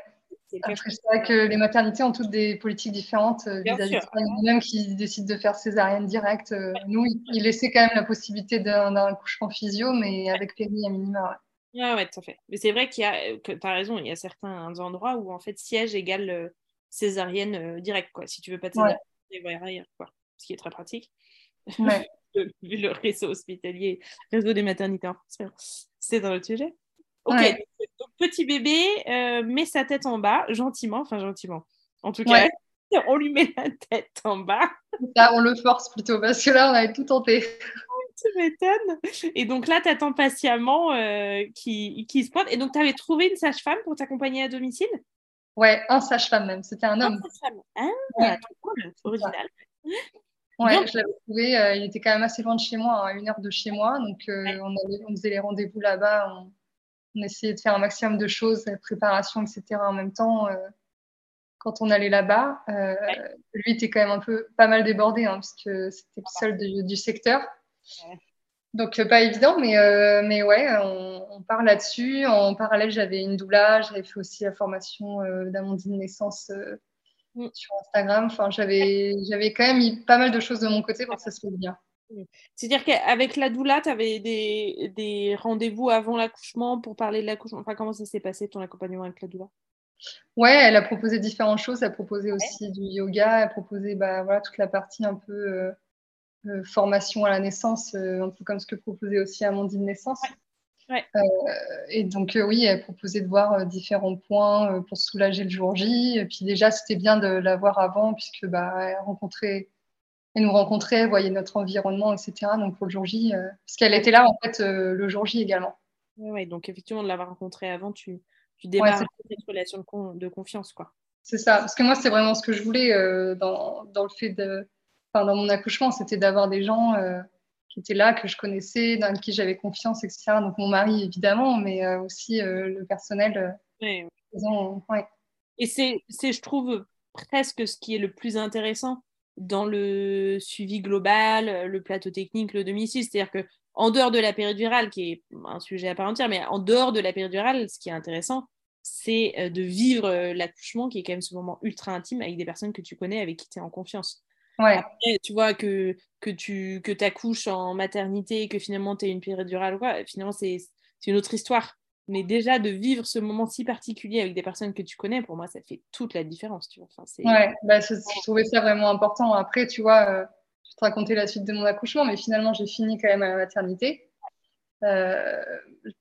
Après, c'est vrai que les maternités ont toutes des politiques différentes euh, vis-à-vis de même qui décident de faire césarienne directe. Euh, nous, ils laissaient quand même la possibilité d'un accouchement physio, mais avec péri à minima. Ouais. ouais, tout à fait. Mais c'est vrai qu'il y a, que tu as raison, il y a certains endroits où en fait siège égale euh, césarienne directe, quoi. Si tu veux pas de césarienne, quoi. Ce qui est très pratique. Ouais. Vu le réseau hospitalier, réseau des maternités en France. C'est dans le sujet. Ok, donc, petit bébé euh, met sa tête en bas, gentiment, enfin gentiment. En tout cas, on lui met la tête en bas. Là, on le force plutôt, parce que là, on avait tout tenté. tu m'étonnes. Et donc là, tu attends patiemment euh, qu'il qui se pointe. Et donc, tu avais trouvé une sage-femme pour t'accompagner à domicile? Ouais, un sage-femme même. C'était un homme. Un sage-femme. Ah, ouais. cool, original. Ouais, je l'avais trouvé. Euh, il était quand même assez loin de chez moi, à une heure de chez moi. Donc, on, on, faisait les rendez-vous là-bas. On on essayait de faire un maximum de choses, la préparation, etc. en même temps euh, quand on allait là-bas. Euh, lui était quand même un peu pas mal débordé hein, parce que c'était le seul du, secteur. Donc euh, pas évident, mais, mais ouais, on, part là-dessus. En parallèle, j'avais une doula, j'avais fait aussi la formation d'Amandine Naissance mm. sur Instagram. Enfin, j'avais, j'avais quand même mis pas mal de choses de mon côté pour que ça se passe bien. C'est-à-dire qu'avec la doula, tu avais des, des rendez-vous avant l'accouchement pour parler de l'accouchement? Enfin, comment ça s'est passé ton accompagnement avec la doula? Ouais, elle a proposé différentes choses. Elle a proposé aussi du yoga. Elle a proposé bah, voilà, toute la partie un peu euh, euh, formation à la naissance, euh, un peu comme ce que proposait aussi Amandine Naissance. Ouais. et donc, oui, elle proposait de voir différents points pour soulager le jour J. Et puis, déjà, c'était bien de la voir avant, puisque bah, elle rencontrait et nous rencontrer, voyait notre environnement, etc. Donc pour le jour J, euh, parce qu'elle était là en fait euh, le jour J également. Oui, donc effectivement de l'avoir rencontrée avant, tu, tu démarres cette relation de, confiance, quoi. C'est ça, parce que moi c'est vraiment ce que je voulais euh, dans, dans, le fait de, enfin dans mon accouchement, c'était d'avoir des gens qui étaient là, que je connaissais, dans qui j'avais confiance, etc. Donc mon mari évidemment, mais aussi le personnel. Oui. Et c'est, je trouve, presque ce qui est le plus intéressant dans le suivi global, le plateau technique, le domicile. C'est-à-dire que en dehors de la péridurale, qui est un sujet à part entière, mais en dehors de la péridurale, ce qui est intéressant, c'est euh, de vivre euh, l'accouchement, qui est quand même ce moment ultra intime avec des personnes que tu connais, avec qui tu es en confiance. Ouais. Après, tu vois, que, que tu que accouches en maternité et que finalement tu es une péridurale, finalement, c'est une autre histoire. Mais déjà, de vivre ce moment si particulier avec des personnes que tu connais, pour moi, ça fait toute la différence. Tu vois. Enfin, ouais, bah, je, trouvais ça vraiment important. Après, tu vois, euh, je vais te raconter la suite de mon accouchement, mais finalement, j'ai fini quand même à la maternité. Euh,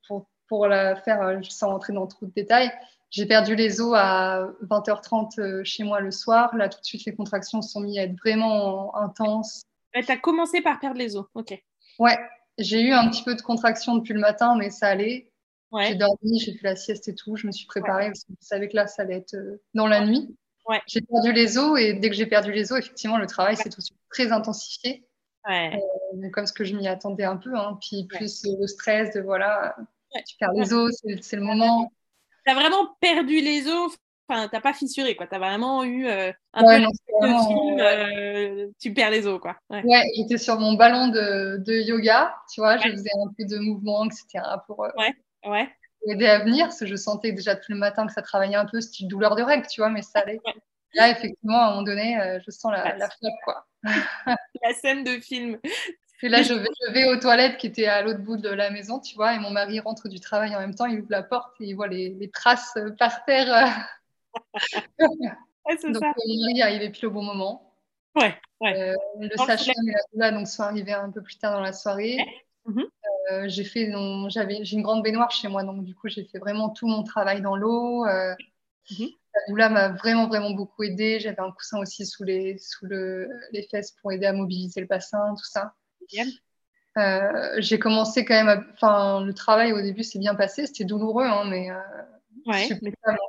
pour, pour, la faire, euh, sans rentrer dans trop de détails, j'ai perdu les os à 20h30 chez moi le soir. Là, tout de suite, les contractions sont mises à être vraiment intenses. tu as commencé par perdre les os, ok. Ouais, j'ai eu un petit peu de contractions depuis le matin, mais ça allait. J'ai dormi, j'ai fait la sieste et tout. Je me suis préparée parce que je savais que là, ça allait être euh, dans la nuit. J'ai perdu les os et dès que j'ai perdu les os, effectivement, le travail s'est tout de suite très intensifié. Euh, comme ce que je m'y attendais un peu. Hein. Puis plus le stress de voilà, tu perds les os, c'est le moment. Tu as vraiment perdu les os Enfin, t'as pas fissuré, quoi. T'as vraiment eu euh, un peu de film, tu perds les os, quoi. Ouais, j'étais sur mon ballon de, de, yoga, tu vois, je faisais un peu de mouvement, etc. pour, ouais. Ouais. aider à venir, parce que je sentais déjà tout le matin que ça travaillait un peu, une douleur de règle, tu vois, mais ça allait. Là, effectivement, à un moment donné, euh, je sens la, la quoi. la scène de film. Et là, je vais, je vais, aux toilettes qui étaient à l'autre bout de la maison, tu vois, et mon mari rentre du travail en même temps, il ouvre la porte et il voit les, les traces euh, par terre. ouais, donc, ça. mon mari est arrivé pile au bon moment. Ouais, ouais. Euh, le sage-femme et la doula donc, sont arrivés un peu plus tard dans la soirée. Mhm. Euh, j'ai fait, j'avais, j'ai une grande baignoire chez moi, donc du coup j'ai fait vraiment tout mon travail dans l'eau. Euh, mhm. La doula m'a vraiment vraiment beaucoup aidé. J'avais un coussin aussi sous les sous le, les fesses pour aider à mobiliser le bassin, tout ça. Euh, j'ai commencé quand même, enfin le travail au début s'est bien passé, c'était douloureux, hein, mais ouais,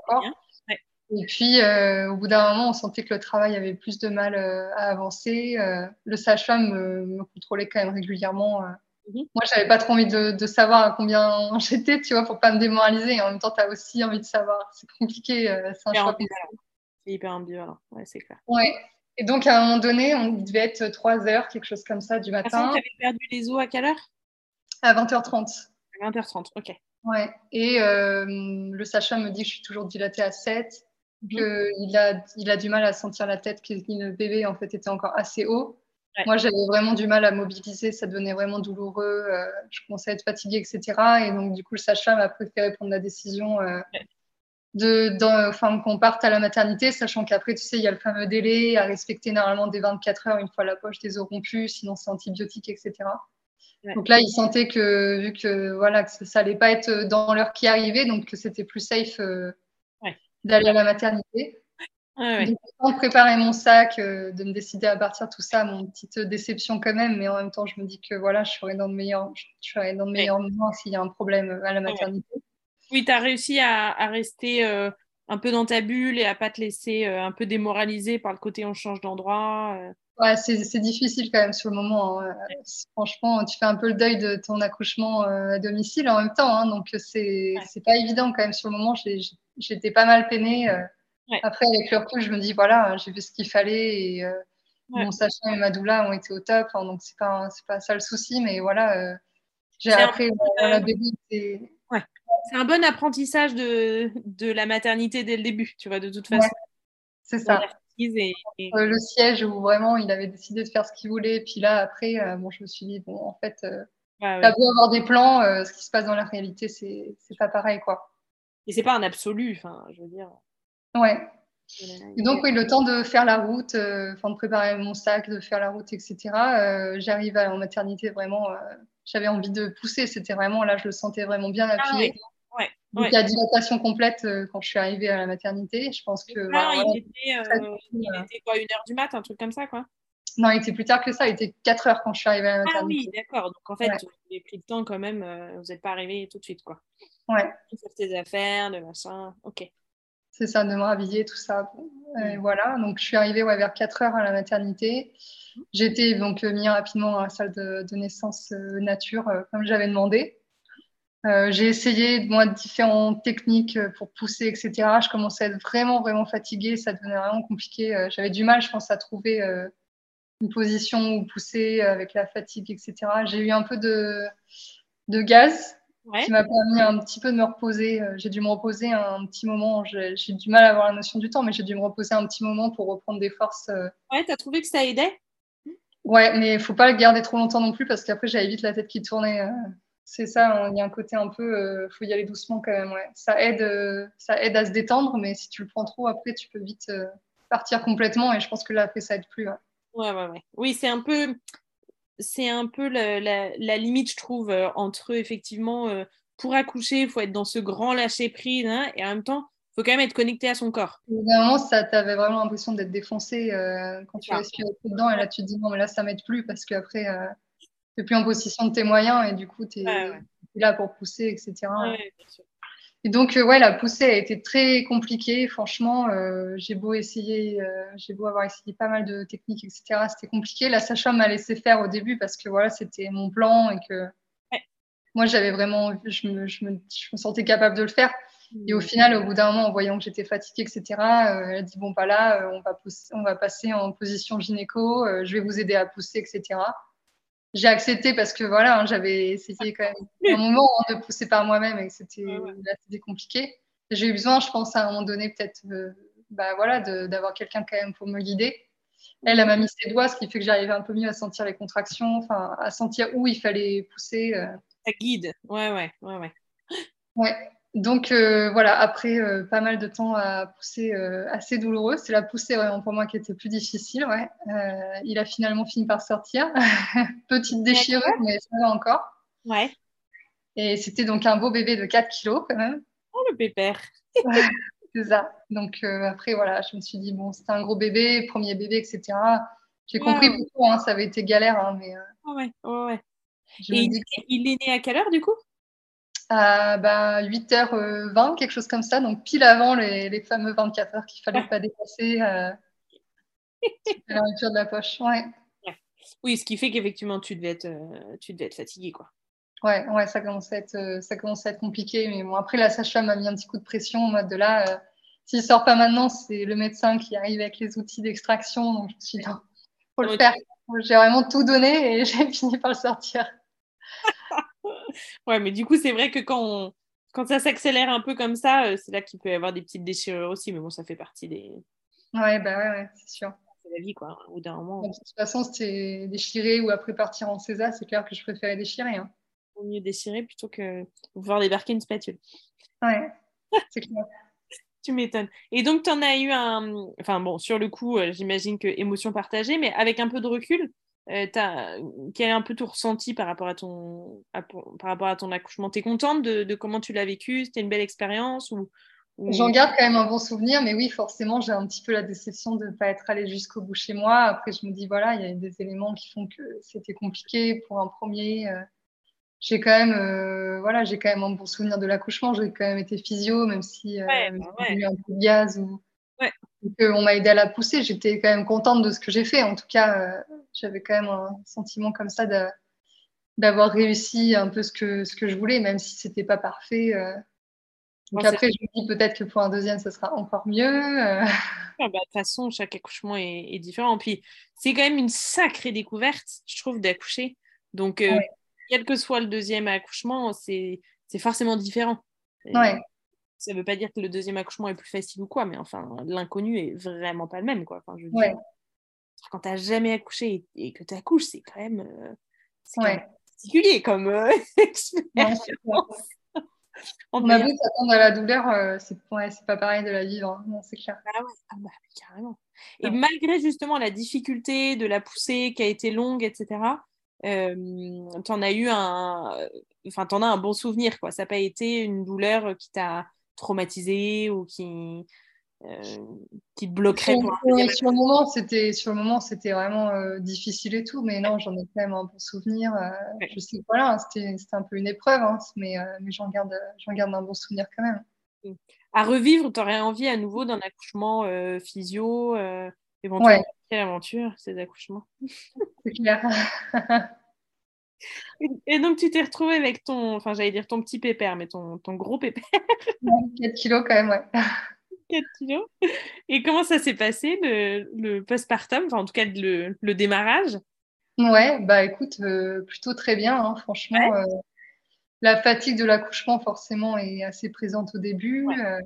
encore. Et puis, au bout d'un moment, on sentait que le travail avait plus de mal à avancer. le sage-femme me, me, contrôlait quand même régulièrement. Moi, j'avais pas trop envie de, savoir à combien j'étais, tu vois, pour pas me démoraliser. Et en même temps, tu as aussi envie de savoir. C'est compliqué, euh, c'est un choix. C'est hyper ambivalent, ouais, c'est clair. Ouais. Et donc, à un moment donné, on devait être 3 heures, quelque chose comme ça, du matin. Tu avais perdu les os à quelle heure? À 20h30. À 20h30, ok. Ouais. Et euh, le sachet me dit que je suis toujours dilatée à 7, mhm. qu'il a, il a du mal à sentir la tête, que le bébé, en fait, était encore assez haut. Moi, j'avais vraiment du mal à mobiliser, ça devenait vraiment douloureux, euh, je commençais à être fatiguée, etc. Et donc, du coup, le sage-femme a préféré prendre la décision euh, de, enfin, qu'on parte à la maternité, sachant qu'après, tu sais, il y a le fameux délai à respecter normalement des 24 heures une fois la poche des os rompus, sinon c'est antibiotique, etc. Donc là, il sentait que, vu que, voilà, que ça n'allait pas être dans l'heure qui arrivait, donc que c'était plus safe euh, d'aller à la maternité. Ah de préparer mon sac, euh, de me décider à partir tout ça, mon petite déception quand même, mais en même temps, je me dis que voilà, je serai dans de meilleurs, je serai dans de meilleurs moments s'il y a un problème euh, à la maternité. Oui, tu as réussi à, rester euh, un peu dans ta bulle et à pas te laisser un peu démoraliser par le côté on change d'endroit. Ouais, c'est difficile quand même sur le moment. Hein. Franchement, tu fais un peu le deuil de ton accouchement à domicile en même temps, hein, donc c'est pas évident quand même sur le moment. J'étais pas mal peinée. Après, avec le recul, je me dis, voilà, j'ai fait ce qu'il fallait et euh, mon sachant et ma doula ont été au top. Hein, donc, c'est pas, pas ça le souci, mais voilà, euh, j'ai appris la bébé. C'est un bon apprentissage de, de, la maternité dès le début, tu vois, de toute façon. c'est ça. Euh, le siège où vraiment il avait décidé de faire ce qu'il voulait. Puis là, après, bon, je me suis dit, bon, en fait, ouais, t'as beau avoir des plans, ce qui se passe dans la réalité, c'est pas pareil, quoi. Et c'est pas un absolu, enfin, je veux dire. Ouais. Et donc, oui, le temps de faire la route, euh, enfin de préparer mon sac, de faire la route, etc. Euh, j'arrive en maternité vraiment, euh, j'avais envie de pousser. C'était vraiment, là, je le sentais vraiment bien ah appuyé. ouais. donc, il y a dilatation complète quand je suis arrivée à la maternité. Je pense que. il, était, quoi, une heure du mat, un truc comme ça, quoi Non, il était plus tard que ça. Il était 4 heures quand je suis arrivée à la maternité. Ah oui, d'accord. Donc, en fait, vous avez pris le temps quand même. vous n'êtes pas arrivé tout de suite, quoi. Ouais. Faire tes affaires, de machin. Ok. C'est ça, de me rhabiller, tout ça. Mm. voilà, donc je suis arrivée ouais, vers 4 heures à la maternité. J'étais donc euh, mis rapidement dans la salle de, naissance euh, nature, euh, comme j'avais demandé. j'ai essayé moi, différentes techniques pour pousser, etc. Je commençais à être vraiment, vraiment fatiguée. Ça devenait vraiment compliqué. J'avais du mal, je pense, à trouver une position où pousser avec la fatigue, etc. J'ai eu un peu de, de gaz qui m'a permis un petit peu de me reposer. Euh, j'ai dû me reposer un petit moment. J'ai du mal à avoir la notion du temps, mais j'ai dû me reposer un petit moment pour reprendre des forces. Euh. Ouais, t'as trouvé que ça aidait? Ouais, mais il faut pas le garder trop longtemps non plus parce qu'après j'avais vite la tête qui tournait. Euh. C'est ça, il y a un côté un peu, il faut y aller doucement quand même. Ouais. Ça aide, ça aide à se détendre, mais si tu le prends trop après, tu peux vite partir complètement. Et je pense que là après ça aide plus. Ouais, ouais, ouais. ouais. Oui, c'est un peu, c'est un peu la, limite, je trouve, euh, entre effectivement, euh, pour accoucher, il faut être dans ce grand lâcher-prise, hein, et en même temps, il faut quand même être connecté à son corps. Évidemment, ça t'avais vraiment l'impression d'être défoncé euh, quand tu respirais dedans, et là tu te dis non, mais là ça m'aide plus parce qu'après, tu n'es plus en possession de tes moyens, et du coup, tu es, là pour pousser, etc. Et donc, euh, ouais, la poussée a été très compliquée. Franchement, euh, j'ai beau essayer, euh, j'ai beau avoir essayé pas mal de techniques, etc. C'était compliqué. La Sacha m'a laissé faire au début parce que voilà, c'était mon plan et que moi, j'avais vraiment, je me, je, me, je me, sentais capable de le faire. Et au mmh. final, au bout d'un moment, en voyant que j'étais fatiguée, etc., elle a dit bon, pas là, on va, pousser, on va passer en position gynéco. je vais vous aider à pousser, etc j'ai accepté parce que voilà, hein, j'avais essayé quand même un moment hein, de pousser par moi-même et c'était ouais, compliqué. J'ai eu besoin, je pense, à un moment donné, peut-être, euh, bah, voilà, d'avoir quelqu'un quand même pour me guider. Elle, elle m'a mis ses doigts, ce qui fait que j'arrivais un peu mieux à sentir les contractions, enfin, à sentir où il fallait pousser. Euh. Ça guide, ouais, ouais, ouais, ouais. Ouais, donc euh, voilà, après euh, pas mal de temps à pousser euh, assez douloureux, c'est la poussée vraiment pour moi qui était plus difficile. Ouais. il a finalement fini par sortir. Petite déchirure, mais ça va encore. Ouais. Et c'était donc un beau bébé de 4 kilos quand même. Oh le pépère C'est ça. Donc après, voilà, je me suis dit, bon, c'était un gros bébé, premier bébé, etc. J'ai compris pourquoi hein, ça avait été galère. Hein, mais, oh ouais, oh ouais. Et il est né à quelle heure du coup? À bah, 8h20, quelque chose comme ça, donc pile avant les, fameux 24 heures qu'il fallait pas dépasser euh, la rupture de la poche. Ouais. Oui, ce qui fait qu'effectivement, tu devais être, euh, tu devais être fatigué, quoi. Ouais, ouais, ça commençait à être, euh, ça commençait à être compliqué, mais bon, après la sage-femme m'a mis un petit coup de pression en mode de là, euh, s'il sort pas maintenant, c'est le médecin qui arrive avec les outils d'extraction, donc je me suis dit, faut le faire. J'ai vraiment tout donné et j'ai fini par le sortir. ouais, mais du coup, c'est vrai que quand, quand ça s'accélère un peu comme ça, euh, c'est là qu'il peut y avoir des petites déchirures aussi. Mais bon, ça fait partie des. Ouais, bah ouais, ouais c'est sûr. C'est la vie, quoi. Au d'un moment. De toute façon, c'était déchiré ou après partir en César, c'est clair que je préférais déchirer. Hein. Vaut mieux déchirer plutôt que pouvoir débarquer une spatule. Ouais, c'est clair. tu m'étonnes. Et donc, tu en as eu un. Enfin, bon, sur le coup, euh, j'imagine que émotion partagée, mais avec un peu de recul, euh, quel est un peu tout ressenti par rapport à ton, par rapport à ton accouchement? Tu es contente de, comment tu l'as vécu? C'était une belle expérience ou, J'en garde quand même un bon souvenir, mais oui, forcément, j'ai un petit peu la déception de ne pas être allée jusqu'au bout chez moi. Après, je me dis, voilà, il y a des éléments qui font que c'était compliqué pour un premier. Euh, j'ai quand même, euh, voilà, j'ai quand même un bon souvenir de l'accouchement. J'ai quand même été physio, même si euh, ouais, bah eu un peu de gaz ou. on m'a aidé à la pousser. J'étais quand même contente de ce que j'ai fait. En tout cas, j'avais quand même un sentiment comme ça d'avoir réussi un peu ce que, ce que je voulais, même si c'était pas parfait. Euh. Donc après, je me dis peut-être que pour un deuxième, ça sera encore mieux. Euh. Ah bah, de toute façon, chaque accouchement est, différent. Puis c'est quand même une sacrée découverte, je trouve, d'accoucher. Donc, euh, quel que soit le deuxième accouchement, c'est forcément différent. Ouais. Ça ne veut pas dire que le deuxième accouchement est plus facile ou quoi, mais enfin, l'inconnu est vraiment pas le même. Quoi. Enfin, je quand tu n'as jamais accouché et, que tu accouches, c'est quand même, euh, particulier comme euh, expérience. On a beau s'attendre à la douleur, euh, c'est pas pareil de la vivre, hein. c'est clair. Ah ouais, ah bah, carrément. Et malgré justement la difficulté de la poussée qui a été longue, etc., euh, tu en as eu un, enfin, en as un bon souvenir, quoi. Ça n'a pas été une douleur qui t'a traumatisé ou qui, qui te bloquerait sur, le moment, c'était sur le moment, c'était vraiment euh, difficile et tout, mais non, j'en ai quand même un bon souvenir. Euh, je sais voilà, c'était un peu une épreuve, hein, mais, mais j'en garde, garde un bon souvenir quand même. Mm. À revivre, tu aurais envie à nouveau d'un accouchement physio, éventuellement quelle aventure ces accouchements? C'est clair. Et donc, tu t'es retrouvée avec ton, enfin, j'allais dire ton petit pépère, mais ton, ton gros pépère. 4 kilos quand même, ouais. 4 kilos. Et comment ça s'est passé, le, le postpartum, enfin en tout cas le, le démarrage? Ouais, bah écoute, euh, plutôt très bien, hein, franchement. Euh, la fatigue de l'accouchement, forcément, est assez présente au début. Euh,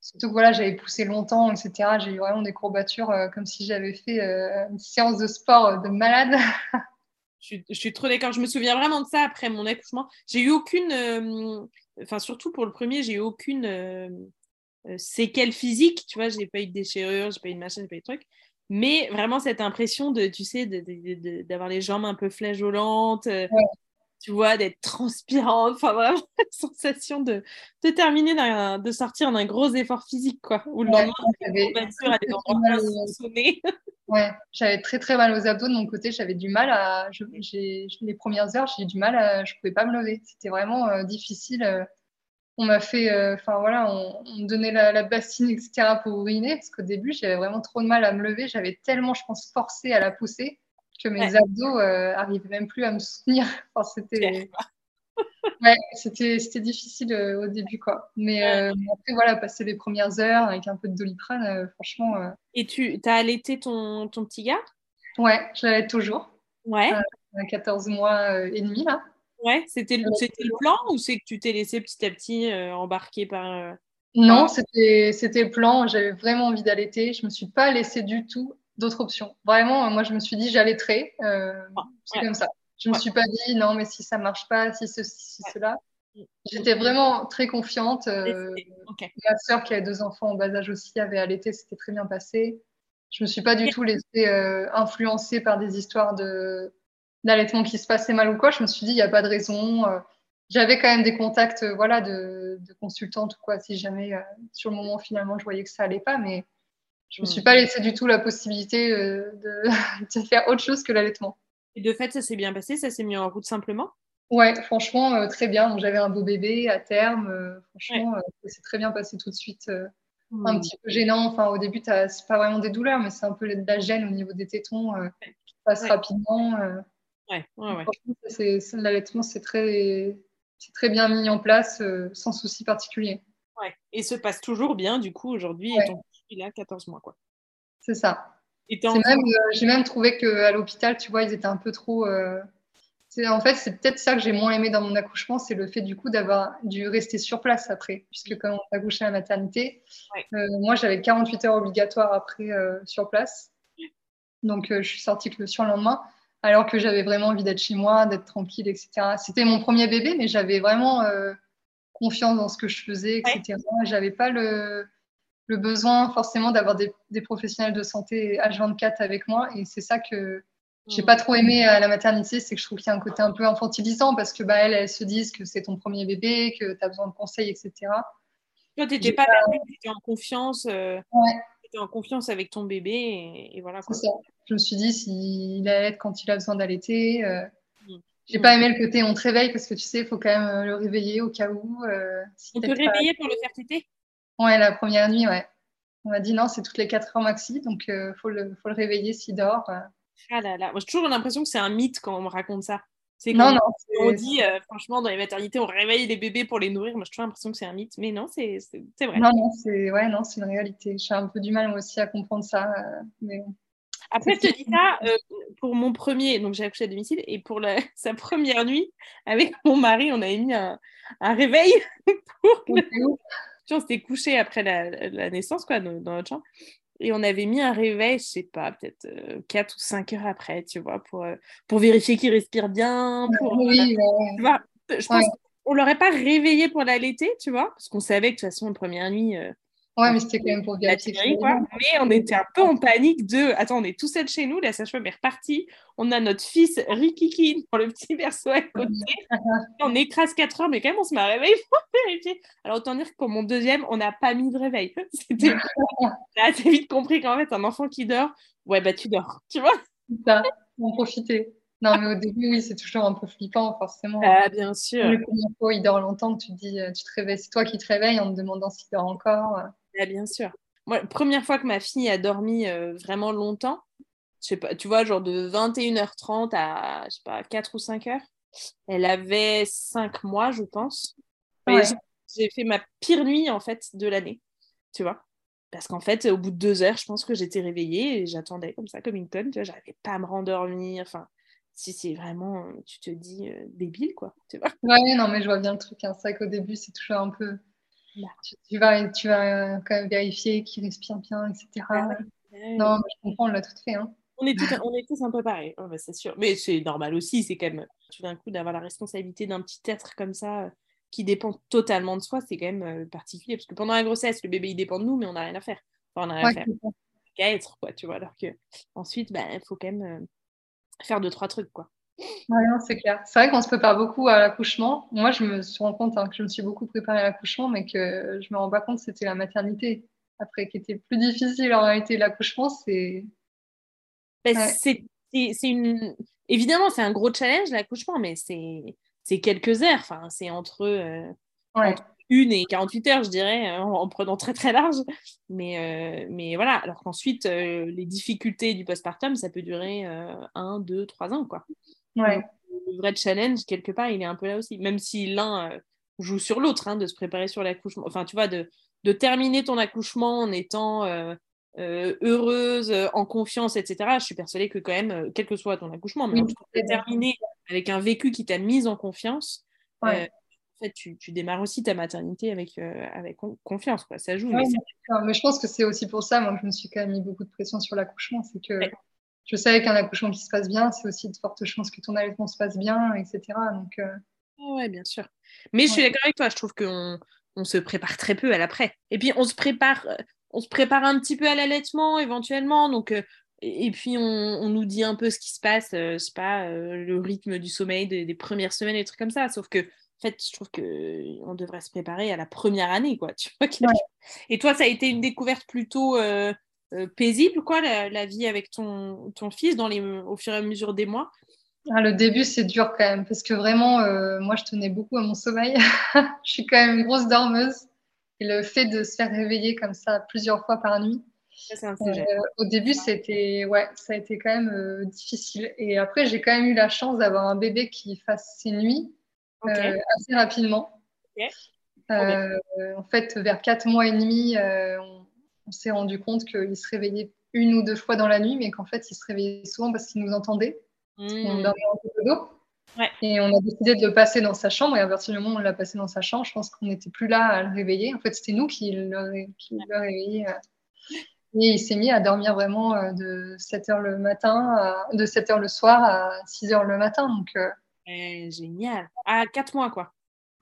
surtout que voilà, j'avais poussé longtemps, etc. J'ai eu vraiment des courbatures comme si j'avais fait une séance de sport de malade. je, suis, trop d'accord. Je me souviens vraiment de ça après mon accouchement. J'ai eu aucune, enfin surtout pour le premier, j'ai eu aucune séquelle physique. Tu vois, j'ai pas eu de déchirure, j'ai pas eu de machin, j'ai pas eu de truc mais vraiment cette impression de, tu sais, d'avoir les jambes un peu flageolantes, euh, tu vois, d'être transpirante, enfin vraiment la sensation de, de terminer, de sortir d'un gros effort physique, quoi, ou le lendemain, Ouais, j'avais très très mal aux abdos de mon côté, j'avais du mal à, les premières heures, j'ai du mal à, je pouvais pas me lever, c'était vraiment euh, difficile. Euh, on m'a fait, euh, enfin voilà, on, me donnait la, bassine, etc. pour uriner, parce qu'au début, j'avais vraiment trop de mal à me lever. J'avais tellement, je pense, forcé à la pousser que mes abdos euh, arrivaient même plus à me soutenir. Enfin, c'était, ouais, c'était, c'était difficile euh, au début, quoi. Mais après, voilà, passer les premières heures avec un peu de doliprane, franchement. Et tu as allaité ton, ton petit gars? Ouais, je l'avais toujours. Ouais. à 14 mois et demi, là. Ouais, c'était le, le plan ou c'est que tu t'es laissé petit à petit euh, embarquer par. Euh, non, c'était le plan. J'avais vraiment envie d'allaiter. Je me suis pas laissé du tout d'autres options. Vraiment, moi, je me suis dit, j'allaiterai. Euh, ah, c'est comme ça. Je ne me suis pas dit, non, mais si ça marche pas, si ceci, si cela. Mm. J'étais vraiment très confiante. Ma soeur, qui a deux enfants en bas âge aussi, avait allaité. C'était très bien passé. Je me suis pas du tout laissée influencer par des histoires de d'allaitement qui se passait mal ou quoi, je me suis dit, il n'y a pas de raison. Euh. J'avais quand même des contacts euh, voilà, de, de consultantes ou quoi, si jamais euh, sur le moment finalement je voyais que ça allait pas, mais je ne me suis mm. pas laissé du tout la possibilité de, de, faire autre chose que l'allaitement. Et de fait, ça s'est bien passé, ça s'est mis en route simplement? Ouais, franchement, très bien. J'avais un beau bébé à terme. franchement, ça s'est très bien passé tout de suite. Mm. Un petit peu gênant. Enfin, au début, c'est pas vraiment des douleurs, mais c'est un peu de la gêne au niveau des tétons qui passe rapidement. Ouais, ouais, L'allaitement, c'est très, très bien mis en place, euh, sans souci particulier. Ouais. Et se passe toujours bien, du coup, aujourd'hui, et ton il a 14 mois, quoi. C'est ça. même, euh, j'ai même trouvé qu'à l'hôpital, tu vois, ils étaient un peu trop. Euh, en fait, c'est peut-être ça que j'ai moins aimé dans mon accouchement, c'est le fait du coup d'avoir dû rester sur place après, puisque quand on accouché à la maternité, moi j'avais 48 heures obligatoires après sur place. Donc je suis sortie que le surlendemain alors que j'avais vraiment envie d'être chez moi, d'être tranquille, etc. C'était mon premier bébé, mais j'avais vraiment euh, confiance dans ce que je faisais, etc. J'avais pas le, besoin forcément d'avoir des, professionnels de santé H24 avec moi, et c'est ça que j'ai pas trop aimé à la maternité, c'est que je trouve qu'il y a un côté un peu infantilisant parce que bah, elles, elles se disent que c'est ton premier bébé, que tu as besoin de conseils, etc. Toi, tu n'étais pas, en confiance. Euh, en confiance avec ton bébé et, voilà. Ça. Je me suis dit s'il allait quand il a besoin d'allaiter. Euh, mm. J'ai pas aimé le côté on te réveille parce que tu sais, il faut quand même euh, le réveiller au cas où. Euh, on te réveillait pour le faire téter? Ouais, la première nuit, ouais. On m'a dit non, c'est toutes les 4 heures maxi, donc il faut, le, faut le réveiller s'il dort. Ah là là, moi j'ai toujours l'impression que c'est un mythe quand on me raconte ça. C'est non, non, on dit, euh, franchement, dans les maternités, on réveille les bébés pour les nourrir. Moi, j'ai toujours l'impression que c'est un mythe, mais non, c'est vrai. Non, non, c'est ouais, non, une réalité. J'ai un peu du mal, moi aussi, à comprendre ça. Euh. Après, je te dis ça, euh, pour mon premier, donc j'ai accouché à domicile, et pour la, sa première nuit, avec mon mari, on avait mis un, un réveil pour. Le... On s'était couché après la, la, naissance, quoi, dans, dans notre chambre et on avait mis un réveil, je sais pas, peut-être 4 ou 5 heures après, tu vois, pour, pour vérifier qu'il respire bien. Pour, oui, tu vois, je pense qu'on l'aurait pas réveillé pour l'allaiter, tu vois, parce qu'on savait que de toute façon, la première nuit, Ouais, mais c'était quand même pour. Quoi. Mais on était un peu en panique de attends, on est tous seuls chez nous, la sage-femme est repartie. On a notre fils Rikiki dans le petit berceau à côté. on écrase 4 heures, mais quand même, on se met à réveiller pour vérifier. Alors, autant dire que pour mon deuxième, on n'a pas mis de réveil. C'était assez vite compris qu'en fait, un enfant qui dort, ouais, bah tu dors, tu vois. Ça, en profiter. Non, mais au début, oui, c'est toujours un peu flippant, forcément. Ah, bien sûr. Le premier fois, il dort longtemps, tu te dis, euh, tu te réveilles, c'est toi qui te réveilles en te demandant s'il dort encore. Ah, bien sûr. Moi, première fois que ma fille a dormi euh, vraiment longtemps, je sais pas, tu vois, genre de 21h30 à, je sais pas, 4 ou 5 heures, elle avait 5 mois, je pense. J'ai fait ma pire nuit, en fait, de l'année. tu vois. Parce qu'en fait, au bout de deux heures, je pense que j'étais réveillée et j'attendais comme ça, comme une conne, tu vois, j'arrivais pas à me rendormir. Enfin, si c'est vraiment, tu te dis, euh, débile, quoi, tu vois. Ouais, non, mais je vois bien le truc. Hein. C'est vrai qu'au début, c'est toujours un peu. Bah. Tu, vas, tu vas euh, quand même vérifier qu'il respire bien, etc. Ah non, mais je comprends, on l'a tout fait. Hein. On est, on est tous un peu pareils, oh, bah, c'est sûr. Mais c'est normal aussi, c'est quand même, tout d'un coup, d'avoir la responsabilité d'un petit être comme ça qui dépend totalement de soi, c'est quand même euh, particulier. Parce que pendant la grossesse, le bébé, il dépend de nous, mais on n'a rien à faire. Enfin, on n'a rien à faire. Qu'à être, quoi, tu vois. Alors que ensuite, bah, il faut quand même euh, faire deux, trois trucs, quoi. Ouais, c'est clair. C'est vrai qu'on se prépare beaucoup à l'accouchement. Moi, je me suis rendu compte hein, que je me suis beaucoup préparée à l'accouchement, mais que je me rends pas compte que c'était la maternité. Après, qui était plus difficile en réalité, l'accouchement, c'est. Bah, c'est une. Évidemment, c'est un gros challenge, l'accouchement, mais c'est c'est quelques heures. Enfin, c'est entre, euh, une et 48 heures, je dirais, euh, en, prenant très très large. Mais, euh, mais voilà, alors qu'ensuite, les difficultés du postpartum, ça peut durer un, deux, trois ans. Quoi. Ouais. le vrai challenge, quelque part, il est un peu là aussi. Même si l'un joue sur l'autre, hein, de se préparer sur l'accouchement. Enfin, tu vois, de, de terminer ton accouchement en étant heureuse, en confiance, etc. Je suis persuadée que quand même, quel que soit ton accouchement, mais oui, terminer avec un vécu qui t'a mise en confiance, euh, en fait, tu, tu, démarres aussi ta maternité avec, euh, avec confiance. Quoi. Ça joue. mais, mais, je pense que c'est aussi pour ça, moi, que je me suis quand même mis beaucoup de pression sur l'accouchement. C'est que je savais qu'un accouchement qui se passe bien, c'est aussi de fortes chances que ton allaitement se passe bien, etc. Donc, euh... Oui, bien sûr. Mais je suis d'accord avec toi. Je trouve qu'on on se prépare très peu à l'après. Et puis, on se prépare euh, on se prépare un petit peu à l'allaitement éventuellement. Donc, et, puis, on, nous dit un peu ce qui se passe, euh, je sais pas, euh, le rythme du sommeil des, premières semaines, des trucs comme ça. Sauf que, fait, je trouve qu'on devrait se préparer à la première année, quoi. Tu vois Et toi, ça a été une découverte plutôt euh, paisible, quoi, la, vie avec ton, ton fils dans les, au fur et à mesure des mois? Ah, Le début, c'est dur quand même, parce que vraiment, moi, je tenais beaucoup à mon sommeil. je suis quand même une grosse dormeuse. Et le fait de se faire réveiller comme ça plusieurs fois par nuit, euh, au début, c'était ouais, ça a été quand même euh, difficile. Et après, j'ai quand même eu la chance d'avoir un bébé qui fasse ses nuits euh, assez rapidement. en fait, vers 4 mois et demi, on, s'est rendu compte qu'il se réveillait une ou deux fois dans la nuit, mais qu'en fait, il se réveillait souvent parce qu'il nous entendait. On mmh. dormait en peu d'eau. Et on a décidé de le passer dans sa chambre. Et à partir du moment où on l'a passé dans sa chambre, je pense qu'on n'était plus là à le réveiller. En fait, c'était nous qui le, qui le. Et il s'est mis à dormir vraiment euh, de 7 h le matin, de 7 h le soir à 6 h le matin. Donc, euh, génial. À 4 mois, quoi.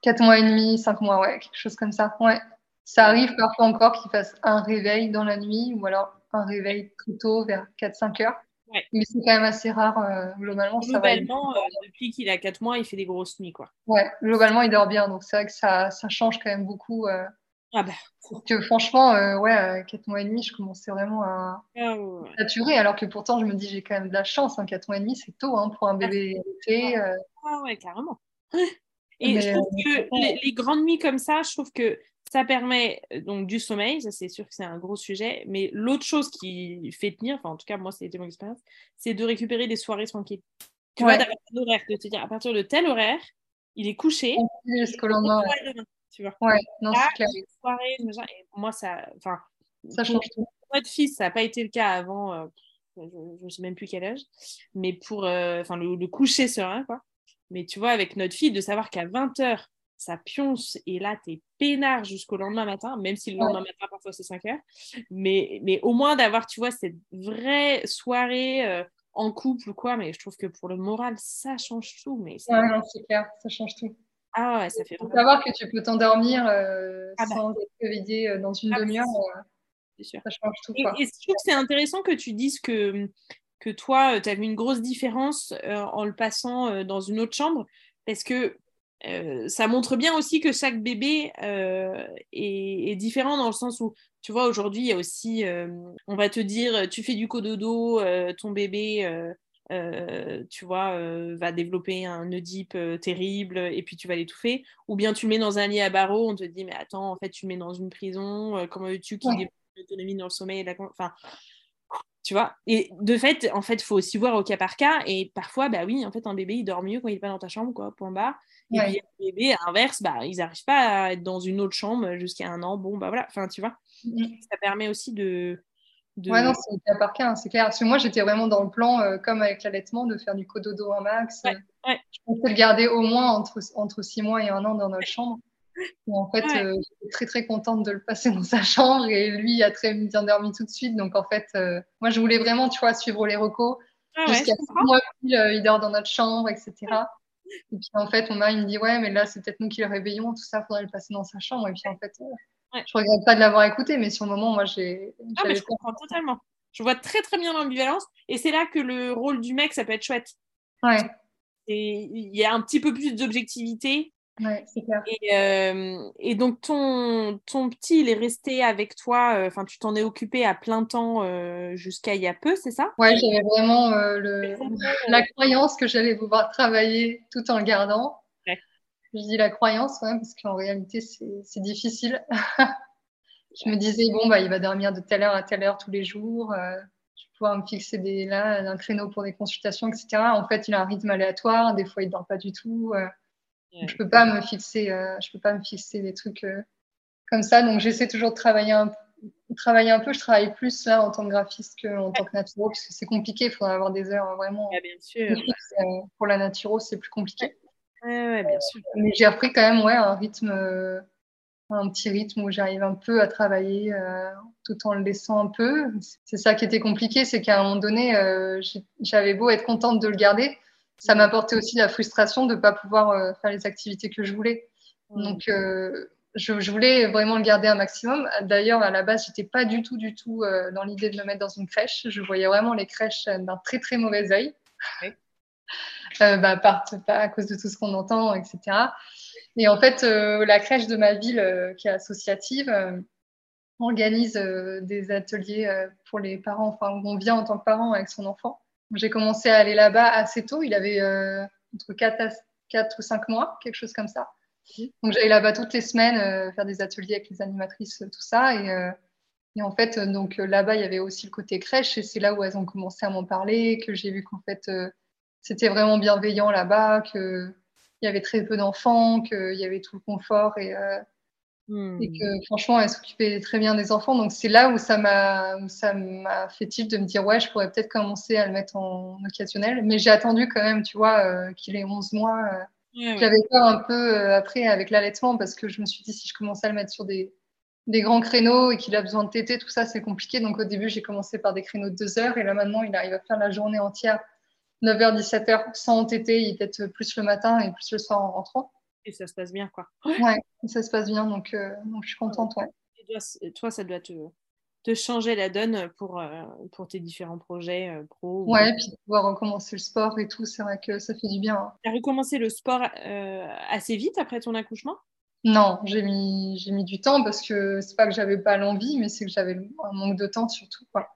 4 mois et demi, 5 mois, ouais, quelque chose comme ça. Ouais. Ça arrive parfois encore qu'il fasse un réveil dans la nuit ou alors un réveil très tôt, vers 4-5 heures. Mais c'est quand même assez rare. Euh, globalement, globalement depuis qu'il a 4 mois, il fait des grosses nuits. Quoi. Ouais, globalement, il dort bien. Donc, c'est vrai que ça, ça change quand même beaucoup. Ah bah. que franchement, euh, ouais, à 4 mois et demi, je commençais vraiment à ah saturer, alors que pourtant, je me dis, j'ai quand même de la chance. Hein, 4 mois et demi, c'est tôt hein, pour un bébé été. Euh. Ah ouais, carrément. Et je trouve que euh, les, grandes nuits comme ça, je trouve que ça permet donc du sommeil, ça c'est sûr que c'est un gros sujet, mais l'autre chose qui fait tenir, enfin en tout cas moi c'était mon expérience, c'est de récupérer des soirées tranquilles. Tu vois, d'avoir un horaire, de te dire à partir de tel horaire, il est couché. Jusqu'au lendemain tu vois. Ouais, non, c'est clair. Soirées, et moi, ça, enfin, ça change tout. Pour notre fils, ça n'a pas été le cas avant, euh, je ne sais même plus quel âge, mais pour, euh, enfin, le, coucher serein, quoi. Mais tu vois, avec notre fille, de savoir qu'à 20h, ça pionce et là, tu es peinard jusqu'au lendemain matin, même si le lendemain matin, parfois, c'est 5 heures. Mais, mais au moins d'avoir, tu vois, cette vraie soirée euh, en couple ou quoi. Mais je trouve que pour le moral, ça change tout. Mais ouais, non, c'est clair, ça change tout. Ah ouais, ça fait vraiment... savoir que tu peux t'endormir euh, ah bah. sans être réveillé euh, dans une ah, demi-heure, euh, ça change tout. Et, et, je trouve que c'est intéressant que tu dises que, que toi, tu as vu une grosse différence en le passant dans une autre chambre, parce que ça montre bien aussi que chaque bébé est, est, différent dans le sens où, tu vois, aujourd'hui, il y a aussi, on va te dire, tu fais du cododo, ton bébé euh, tu vois, euh, va développer un Oedipe euh, terrible et puis tu vas l'étouffer. Ou bien tu le mets dans un lit à barreaux, on te dit, mais attends, en fait, tu le mets dans une prison, comment veux-tu qu'il ouais. développe l'autonomie dans le sommeil Enfin, tu vois. Et de fait, en fait, il faut aussi voir au cas par cas. Et parfois, bah oui, en fait, un bébé, il dort mieux quand il n'est pas dans ta chambre, quoi, point bas. Et puis, un bébé, à l'inverse, bah, ils n'arrivent pas à être dans une autre chambre jusqu'à un an. Bon, bah voilà, enfin, tu vois. Mmh. Ça permet aussi de. De... Ouais, non, c'est au cas par cas, hein, c'est clair. Parce que moi, j'étais vraiment dans le plan, euh, comme avec l'allaitement, de faire du cododo en max. Ouais, ouais. Je pensais le garder au moins entre, entre six mois et un an dans notre chambre. Et en fait, euh, j'étais très très contente de le passer dans sa chambre et lui a très bien dormi tout de suite. Donc en fait, euh, moi je voulais vraiment, tu vois, suivre les recos. Ah Jusqu'à six mois, euh, il dort dans notre chambre, etc. Et puis en fait, mon mari me dit ouais, mais là c'est peut-être nous qui le réveillons, tout ça, faudrait le passer dans sa chambre. Et puis en fait, je regrette pas de l'avoir écouté, mais sur le moment, moi j'ai. Ah, mais je comprends totalement. Je vois très très bien l'ambivalence et c'est là que le rôle du mec ça peut être chouette. Ouais. Et il y a un petit peu plus d'objectivité Ouais, c'est clair. Et, euh, et, donc, ton, ton petit, il est resté avec toi, euh, enfin, tu t'en es occupé à plein temps euh, jusqu'à il y a peu, c'est ça? Ouais, j'avais vraiment le, la croyance que j'allais pouvoir travailler tout en le gardant. Je dis la croyance, ouais, parce qu'en réalité, c'est difficile. je me disais, bon, bah, il va dormir de telle heure à telle heure tous les jours. je vais pouvoir me fixer des, là, un créneau pour des consultations, etc. En fait, il a un rythme aléatoire. Des fois, il ne dort pas du tout. Je peux pas me fixer, euh, je peux pas me fixer des trucs euh, comme ça. Donc j'essaie toujours de travailler un, travailler un peu. Je travaille plus là en tant que graphiste qu'en tant que naturo parce que c'est compliqué. Il faudra avoir des heures vraiment. bien sûr. Euh, pour la naturo, c'est plus compliqué. Ouais, bien sûr. Mais j'ai appris quand même ouais, un rythme, un petit rythme où j'arrive un peu à travailler tout en le laissant un peu. C'est ça qui était compliqué, c'est qu'à un moment donné, j'avais beau être contente de le garder ça m'apportait aussi la frustration de ne pas pouvoir euh, faire les activités que je voulais. Donc, euh, je, voulais vraiment le garder un maximum. D'ailleurs, à la base, j'étais pas du tout, du tout euh, dans l'idée de le mettre dans une crèche. Je voyais vraiment les crèches d'un très, très mauvais œil. Bah, pas à cause de tout ce qu'on entend, etc. Et en fait, la crèche de ma ville, qui est associative, organise des ateliers pour les parents, enfin, où on vient en tant que parent avec son enfant. J'ai commencé à aller là-bas assez tôt. Il avait euh, entre 4, 4 ou 5 mois, quelque chose comme ça. Donc j'allais là-bas toutes les semaines euh, faire des ateliers avec les animatrices, tout ça. Et, euh, et en fait, donc là-bas, il y avait aussi le côté crèche. Et c'est là où elles ont commencé à m'en parler, que j'ai vu qu'en fait, c'était vraiment bienveillant là-bas, qu'il y avait très peu d'enfants, qu'il y avait tout le confort. Et, Hmm. Et que franchement, elle s'occupait très bien des enfants. Donc c'est là où ça m'a fait tilt de me dire ouais, je pourrais peut-être commencer à le mettre en occasionnel. Mais j'ai attendu quand même, tu vois, euh, qu'il ait 11 mois. Euh. J'avais peur un peu euh, après avec l'allaitement parce que je me suis dit si je commençais à le mettre sur des, des grands créneaux et qu'il a besoin de téter, tout ça c'est compliqué. Donc au début, j'ai commencé par des créneaux de 2 heures et là maintenant, il arrive à faire la journée entière, 9h, 17h sans téter. Il peut-être plus le matin et plus le soir en rentrant et ça se passe bien, quoi. Ouais, ça se passe bien, donc, euh, donc je suis contente, ouais. Et toi, ça doit te, te changer la donne pour, euh, pour tes différents projets euh, pro. Ouais, et puis pouvoir recommencer le sport et tout, c'est vrai que ça fait du bien. Hein. Tu as recommencé le sport assez vite après ton accouchement? Non, j'ai mis, j'ai mis du temps parce que c'est pas que j'avais pas l'envie, mais c'est que j'avais un manque de temps surtout. Quoi.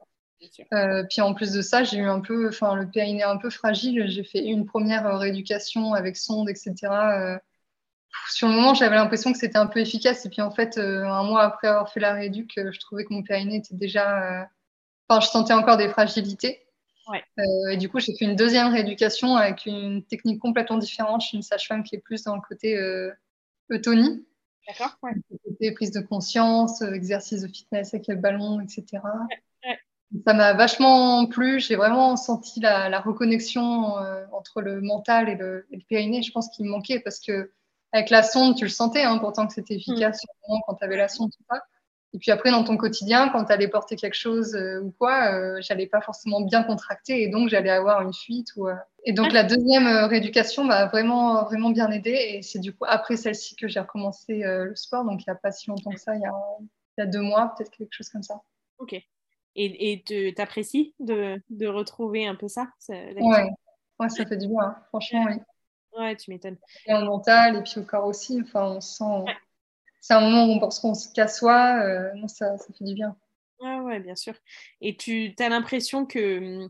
Puis en plus de ça, j'ai eu un peu, enfin le périnée un peu fragile. J'ai fait une première rééducation avec sonde, etc sur le moment, j'avais l'impression que c'était un peu efficace. Et puis, en fait, euh, un mois après avoir fait la rééduque, euh, je trouvais que mon périnée était déjà. Euh, enfin, je sentais encore des fragilités. et du coup, j'ai fait une deuxième rééducation avec une technique complètement différente. Je suis une sage-femme qui est plus dans le côté eutonie. D'accord. Côté prise de conscience, exercice de fitness avec le ballon, etc. Ça m'a vachement plu. J'ai vraiment senti la, reconnexion entre le mental et le, et le périnée. Je pense qu'il me manquait parce que avec la sonde, tu le sentais, hein, pourtant que c'était efficace mm. quand tu avais la sonde, tout ça. Et puis après, dans ton quotidien, quand tu allais porter quelque chose euh, ou quoi, euh, j'allais pas forcément bien contracter et donc j'allais avoir une fuite. Ou, euh. Et donc la deuxième rééducation m'a vraiment, vraiment bien aidé. Et c'est du coup après celle-ci que j'ai recommencé le sport. Donc il n'y a pas si longtemps que ça, il y a, il y a deux mois, peut-être quelque chose comme ça. Ok. Et tu apprécies de, de, retrouver un peu ça ouais. ouais, ça fait du bien, hein. franchement, oui. Ouais, tu m'étonnes. Et en mental, et puis au corps aussi. Enfin, on sent. C'est un moment où on pense qu'on se casse soi. Euh, ça, ça, fait du bien. Ouais, ouais, bien sûr. Et tu as l'impression que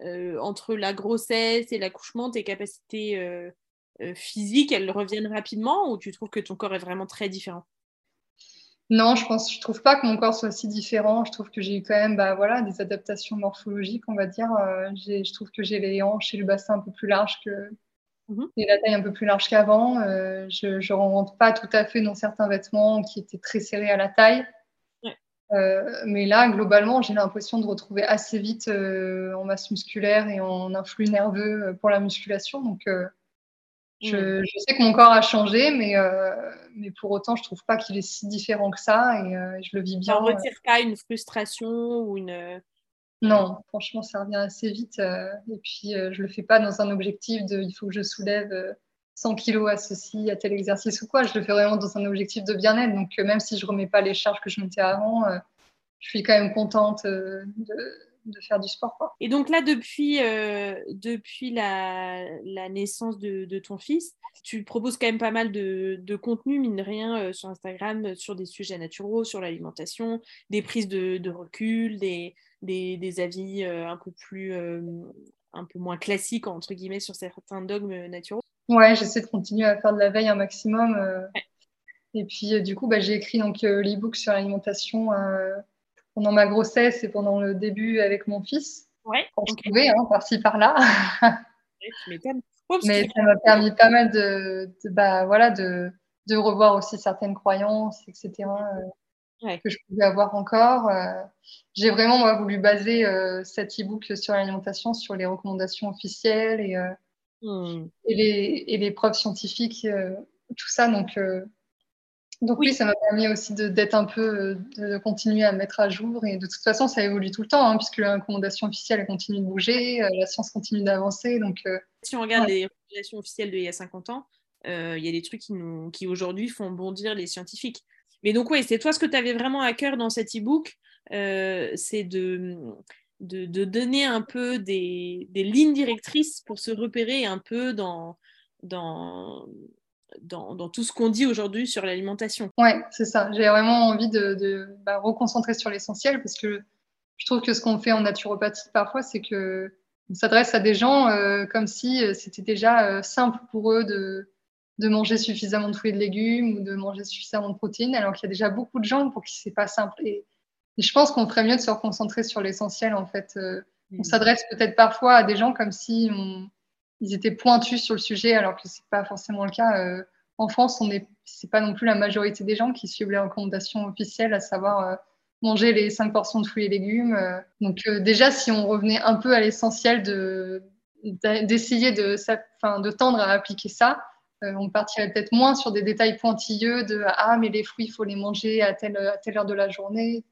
euh, entre la grossesse et l'accouchement, tes capacités euh, physiques, elles reviennent rapidement ou tu trouves que ton corps est vraiment très différent? Non, je pense, je trouve pas que mon corps soit si différent. Je trouve que j'ai eu quand même, bah, voilà, des adaptations morphologiques, on va dire. Euh, je trouve que j'ai les hanches et le bassin un peu plus large que, mhm. et la taille un peu plus large qu'avant. Euh, je ne rentre pas tout à fait dans certains vêtements qui étaient très serrés à la taille. Euh, mais là, globalement, j'ai l'impression de retrouver assez vite en masse musculaire et en influx nerveux pour la musculation. Donc, je, mm. je, sais que mon corps a changé, mais, euh, mais pour autant, je trouve pas qu'il est si différent que ça et euh, je le vis bien. Ça ne retire pas une frustration ou une. Non, franchement, ça revient assez vite. Euh, et puis, je le fais pas dans un objectif de il faut que je soulève 100 kilos à ceci, à tel exercice ou quoi. Je le fais vraiment dans un objectif de bien-être. Donc, même si je remets pas les charges que je mettais avant, je suis quand même contente de de faire du sport. Quoi. Et donc là, depuis, euh, depuis la, la naissance de, de, ton fils, tu proposes quand même pas mal de, de contenu, mine de rien, euh, sur Instagram, euh, sur des sujets naturels, sur l'alimentation, des prises de, de recul, des, des, des avis un peu plus, un peu moins classiques, entre guillemets, sur certains dogmes naturels. Ouais, j'essaie de continuer à faire de la veille un maximum. Et puis, du coup, bah, j'ai écrit donc l'e-book sur l'alimentation pendant ma grossesse et pendant le début avec mon fils. Ouais. Quand je pouvais, hein, par-ci, par-là. Mais ça m'a permis pas mal de, bah, voilà, de, de, revoir aussi certaines croyances, etc. Euh, que je pouvais avoir encore. Euh, j'ai vraiment moi, voulu baser euh, cet e-book sur l'alimentation sur les recommandations officielles et, hmm. et, les, et, les, preuves scientifiques, tout ça. Donc, donc oui, ça m'a permis aussi d'être un peu, de continuer à mettre à jour. Et de toute façon, ça évolue tout le temps, hein, puisque la recommandation officielle continue de bouger, euh, la science continue d'avancer. Donc, euh, si on regarde les recommandations officielles d'il y a 50 ans, euh, il y a des trucs qui, qui aujourd'hui font bondir les scientifiques. Mais donc oui, c'est toi ce que tu avais vraiment à cœur dans cet e-book, c'est de, de, de, donner un peu des, des lignes directrices pour se repérer un peu dans, dans dans, tout ce qu'on dit aujourd'hui sur l'alimentation. Ouais, c'est ça. J'ai vraiment envie de, de bah, reconcentrer sur l'essentiel parce que je trouve que ce qu'on fait en naturopathie parfois, c'est que on s'adresse à des gens euh, comme si euh, c'était déjà euh, simple pour eux de, de manger suffisamment de fruits et de légumes ou de manger suffisamment de protéines, alors qu'il y a déjà beaucoup de gens pour qui c'est pas simple. Et, je pense qu'on ferait mieux de se reconcentrer sur l'essentiel en fait. On mmh. s'adresse peut-être parfois à des gens comme si on, ils étaient pointus sur le sujet, alors que c'est pas forcément le cas. Euh, en France, on n'est, pas non plus la majorité des gens qui suivent les recommandations officielles, à savoir euh, manger les 5 portions de fruits et légumes. Euh. Donc déjà, si on revenait un peu à l'essentiel de, d'essayer de, enfin, de tendre à appliquer ça, on partirait peut-être moins sur des détails pointilleux de ah mais les fruits il faut les manger à telle, à telle heure de la journée.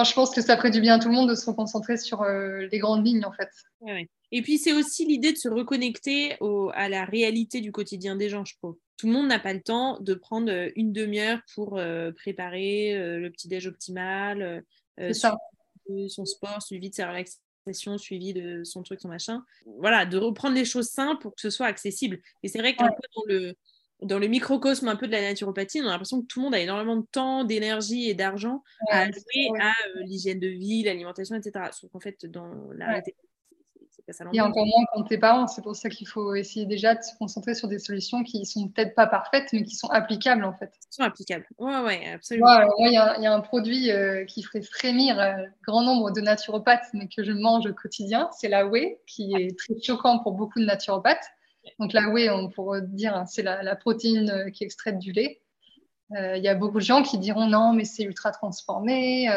Je pense que ça ferait du bien à tout le monde de se reconcentrer sur les grandes lignes en fait. Ouais, et puis, c'est aussi l'idée de se reconnecter à la réalité du quotidien des gens, je trouve. Tout le monde n'a pas le temps de prendre euh, une demi-heure pour euh, préparer euh, le petit-déj optimal, son sport, suivi de sa relaxation, suivi de son truc, son machin. Voilà, de reprendre les choses simples pour que ce soit accessible. Et c'est vrai qu'un peu dans le, dans le microcosme un peu de la naturopathie, on a l'impression que tout le monde a énormément de temps, d'énergie et d'argent à allouer à l'hygiène de vie, l'alimentation, etc. Sauf qu'en fait, dans la réalité et encore moins quand t'es parent. C'est pour ça qu'il faut essayer déjà de se concentrer sur des solutions qui sont peut-être pas parfaites, mais qui sont applicables en fait. Qui sont applicables. Ouais, ouais, absolument. il y, a un produit euh, qui ferait frémir un grand nombre de naturopathes, mais que je mange au quotidien. C'est la whey, qui est très choquant pour beaucoup de naturopathes. Donc la whey, on pourrait dire, hein, c'est la, protéine euh, qui est extraite du lait. Euh, il y a beaucoup de gens qui diront non, mais c'est ultra transformé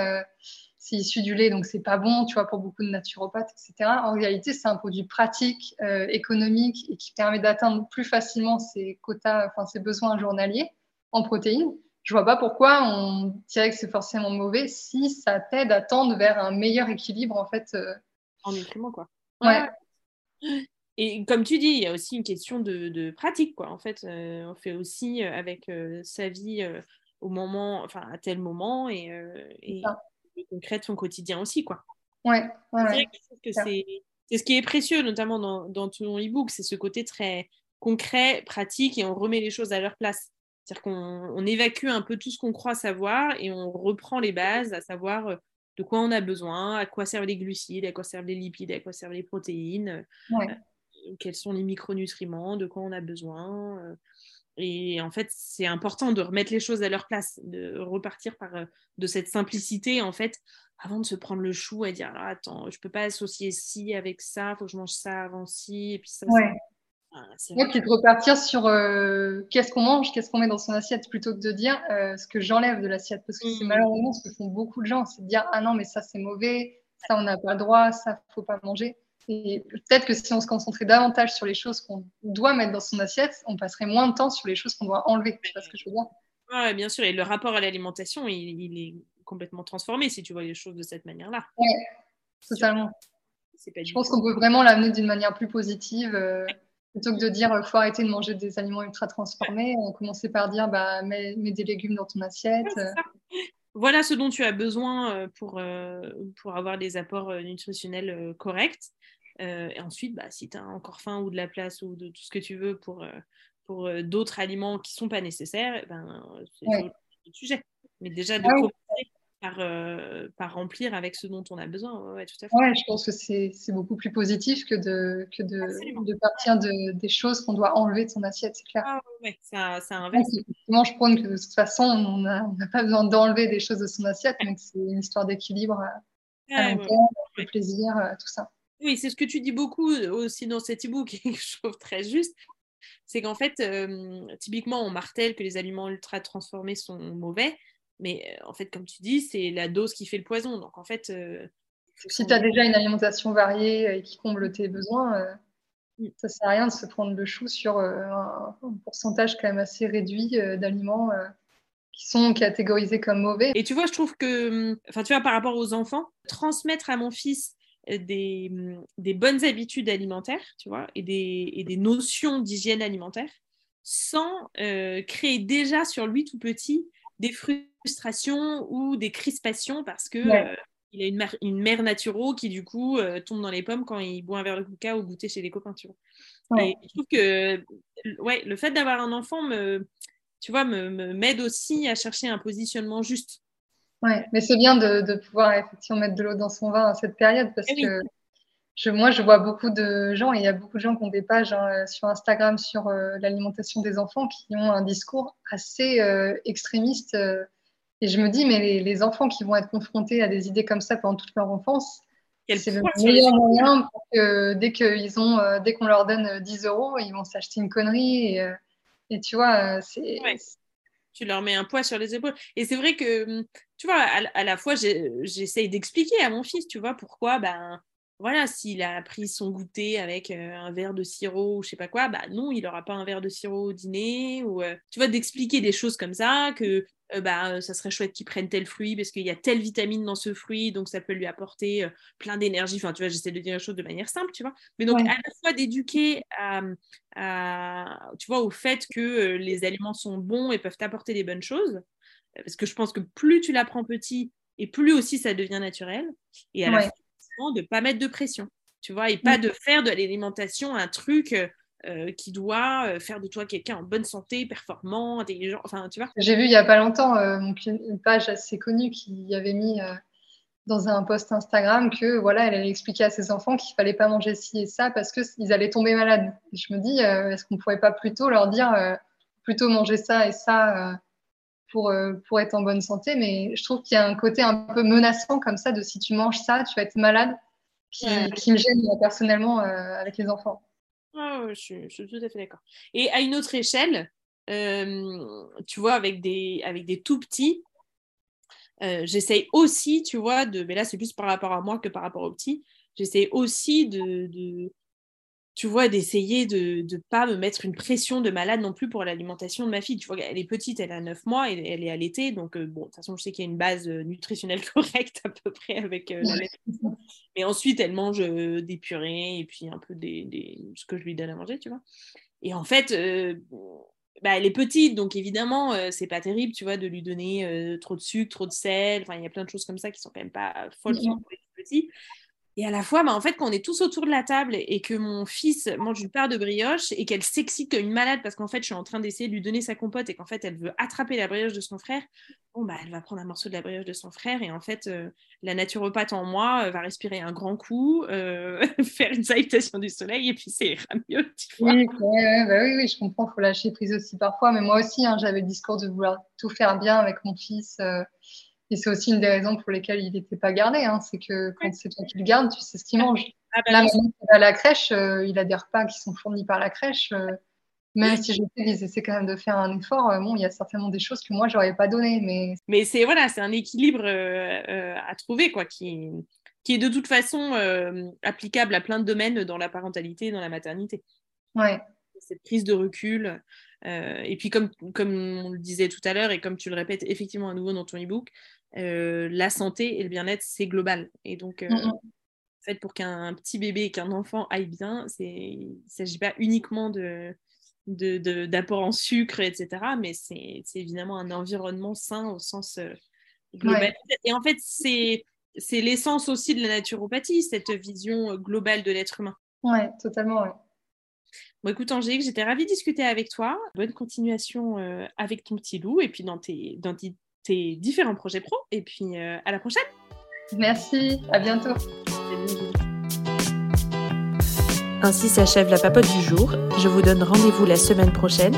c'est issu du lait, donc c'est pas bon, tu vois, pour beaucoup de naturopathes, etc. En réalité, c'est un produit pratique, euh, économique et qui permet d'atteindre plus facilement ses quotas, enfin ses besoins journaliers en protéines. Je vois pas pourquoi on dirait que c'est forcément mauvais si ça t'aide à tendre vers un meilleur équilibre en fait. Euh. En nutriments, quoi. Ouais. Et comme tu dis, il y a aussi une question de, pratique, quoi. En fait, euh, on fait aussi avec sa vie au moment, enfin à tel moment et, et concret de son quotidien aussi, quoi. Ouais, c'est ce qui est précieux, notamment dans, dans ton e-book, c'est ce côté très concret, pratique, et on remet les choses à leur place. C'est-à-dire qu'on évacue un peu tout ce qu'on croit savoir et on reprend les bases, à savoir euh, de quoi on a besoin, à quoi servent les glucides, à quoi servent les lipides, à quoi servent les protéines, euh, quels sont les micronutriments, de quoi on a besoin. Euh, Et en fait, c'est important de remettre les choses à leur place, de repartir par de cette simplicité, en fait, avant de se prendre le chou et dire ah, attends, je peux pas associer ci avec ça, faut que je mange ça avant ci, et puis ça. Ouais. c'est de repartir sur euh, qu'est-ce qu'on mange, qu'est-ce qu'on met dans son assiette, plutôt que de dire euh, ce que j'enlève de l'assiette. Parce que c'est mmh. malheureusement ce que font beaucoup de gens, c'est de dire ah non, mais ça c'est mauvais, ça on n'a pas le droit, ça faut pas manger. Et peut-être que si on se concentrait davantage sur les choses qu'on doit mettre dans son assiette, on passerait moins de temps sur les choses qu'on doit enlever. Tu vois ce que je veux dire? Ouais, bien sûr. Et le rapport à l'alimentation, il, est complètement transformé si tu vois les choses de cette manière-là. Oui, totalement. Je pense qu'on peut vraiment l'amener d'une manière plus positive. Euh, plutôt que de dire il faut arrêter de manger des aliments ultra transformés, on commencer par dire bah, mets, des légumes dans ton assiette. Voilà ce dont tu as besoin euh, pour, euh, pour avoir des apports nutritionnels corrects. et ensuite, bah, si tu as encore faim ou de la place ou de tout ce que tu veux pour, pour d'autres aliments qui ne sont pas nécessaires, eh ben, c'est ouais. le sujet. Mais déjà de ah par, euh, par, remplir avec ce dont on a besoin. Ouais, tout à fait. Ouais, je pense que c'est beaucoup plus positif que de, que de, de partir de, des choses qu'on doit enlever de son assiette, c'est clair. Ah, ouais, ça, ça inverse. Moi, je prône que de toute façon, on n'a pas besoin d'enlever des choses de son assiette, mais que c'est une histoire d'équilibre à, à long terme, de plaisir, euh, tout ça. Oui, c'est ce que tu dis beaucoup aussi dans cet e-book et je trouve très juste. C'est qu'en fait, euh, typiquement, on martèle que les aliments ultra transformés sont mauvais, mais euh, en fait, comme tu dis, c'est la dose qui fait le poison. Donc en fait. Euh, si tu as déjà une alimentation variée et qui comble tes besoins, euh, mm. ça ne sert à rien de se prendre le chou sur un, pourcentage quand même assez réduit d'aliments qui sont catégorisés comme mauvais. Et tu vois, je trouve que, enfin, tu vois, par rapport aux enfants, transmettre à mon fils des, des bonnes habitudes alimentaires, tu vois, et des, et des notions d'hygiène alimentaire, sans créer déjà sur lui tout petit des frustrations ou des crispations parce que euh, il a une mère, une mère naturo qui du coup euh, tombe dans les pommes quand il boit un verre de coca ou goûter chez les copains. Tu vois. Et je trouve que ouais, le fait d'avoir un enfant me, tu vois, me, m'aide aussi à chercher un positionnement juste. Ouais, mais c'est bien de, de, pouvoir effectivement mettre de l'eau dans son vin à cette période parce eh que moi, je vois beaucoup de gens, et il y a beaucoup de gens qui ont des pages hein, sur Instagram sur euh, l'alimentation des enfants qui ont un discours assez euh, extrémiste. Euh, et je me dis, mais les, enfants qui vont être confrontés à des idées comme ça pendant toute leur enfance, c'est le meilleur moyen pour que dès qu'ils ont, dès qu'on leur donne 10 euros, ils vont s'acheter une connerie. Et, et tu vois, c'est. Tu leur mets un poids sur les épaules. Et c'est vrai que, hum, tu vois, à, à la fois, j'essaye d'expliquer à mon fils, tu vois, pourquoi, ben voilà, s'il a pris son goûter avec euh, un verre de sirop ou je sais pas quoi, bah non, il n'aura pas un verre de sirop au dîner. Ou euh, tu vois, d'expliquer des choses comme ça, que euh, bah, ça serait chouette qu'il prenne tel fruit parce qu'il y a telle vitamine dans ce fruit, donc ça peut lui apporter plein d'énergie. Enfin, tu vois, j'essaie de dire les choses de manière simple, tu vois. Mais donc, à la fois d'éduquer tu vois, au fait que les aliments sont bons et peuvent apporter des bonnes choses. Parce que je pense que plus tu l'apprends petit, et plus aussi ça devient naturel. Et à la de ne pas mettre de pression, tu vois, et pas mm. de faire de l'alimentation un truc euh, qui doit euh, faire de toi quelqu'un en bonne santé, performant, intelligent, enfin, tu vois. J'ai vu il n'y a pas longtemps euh, une page assez connue qui avait mis dans un post Instagram que voilà, elle allait expliquer à ses enfants qu'il fallait pas manger ci et ça parce qu'ils allaient tomber malades. Et je me dis, est-ce qu'on pourrait pas plutôt leur dire plutôt manger ça et ça pour, euh, pour être en bonne santé. Mais je trouve qu'il y a un côté un peu menaçant comme ça de si tu manges ça, tu vas être malade, qui, qui me gêne personnellement euh, avec les enfants. je, suis, je, suis, tout à fait d'accord. Et à une autre échelle, euh, tu vois, avec des, avec des tout petits, j'essaye aussi, tu vois, de, mais là c'est plus par rapport à moi que par rapport aux petits, j'essaye aussi de, de, tu vois, d'essayer de ne pas me mettre une pression de malade non plus pour l'alimentation de ma fille. Tu vois, elle est petite, elle a 9 mois, et elle est allaitée, donc euh, bon, de toute façon, je sais qu'il y a une base euh, nutritionnelle correcte à peu près avec euh, la Mais ensuite, elle mange des purées et puis un peu des, ce que je lui donne à manger, tu vois. Et en fait, bah, elle est petite, donc évidemment, c'est pas terrible, tu vois, de lui donner trop de sucre, trop de sel. Enfin, il y a plein de choses comme ça qui sont quand même pas folles pour les petits. Et à la fois, bah, en fait, quand on est tous autour de la table et que mon fils mange une part de brioche et qu'elle s'excite comme une malade parce qu'en fait, je suis en train d'essayer de lui donner sa compote et qu'en fait, elle veut attraper la brioche de son frère, bon, bah, elle va prendre un morceau de la brioche de son frère et en fait, la naturopathe en moi va respirer un grand coup, faire une salutation du soleil et puis c'est mieux. Oui, bah oui, oui, je comprends, il faut lâcher prise aussi parfois, mais moi aussi, hein, j'avais le discours de vouloir tout faire bien avec mon fils. Et c'est aussi une des raisons pour lesquelles il n'était pas gardé. Hein, c'est que quand c'est toi qui le gardes, tu sais ce qu'il mange. Ah, bah Là, à la crèche, il a des repas qui sont fournis par la crèche. Même si je sais qu'ils essaient quand même de faire un effort, euh, bon, il y a certainement des choses que moi, j'aurais pas donné. Mais, mais c'est voilà, un équilibre euh, euh, à trouver, quoi, qui, qui est de toute façon applicable à plein de domaines dans la parentalité et dans la maternité. Ouais. Cette prise de recul. et puis, comme, comme on le disait tout à l'heure, et comme tu le répètes effectivement à nouveau dans ton e-book, la santé et le bien-être, c'est global. Et donc, mm, mm. en fait, pour qu'un petit bébé et qu'un enfant aille bien, il ne s'agit pas uniquement de d'apport en sucre, etc. Mais c'est évidemment un environnement sain au sens euh, global. Et en fait, c'est l'essence aussi de la naturopathie, cette vision euh, globale de l'être humain. Ouais, totalement, ouais. Bon, écoute, Angélique, j'étais ravie de discuter avec toi. Bonne continuation euh, avec ton petit loup et puis dans tes, dans tes différents projets pro. Et puis, à la prochaine. Merci, à bientôt. Ainsi s'achève la papote du jour. Je vous donne rendez-vous la semaine prochaine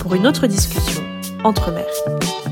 pour une autre discussion entre mères.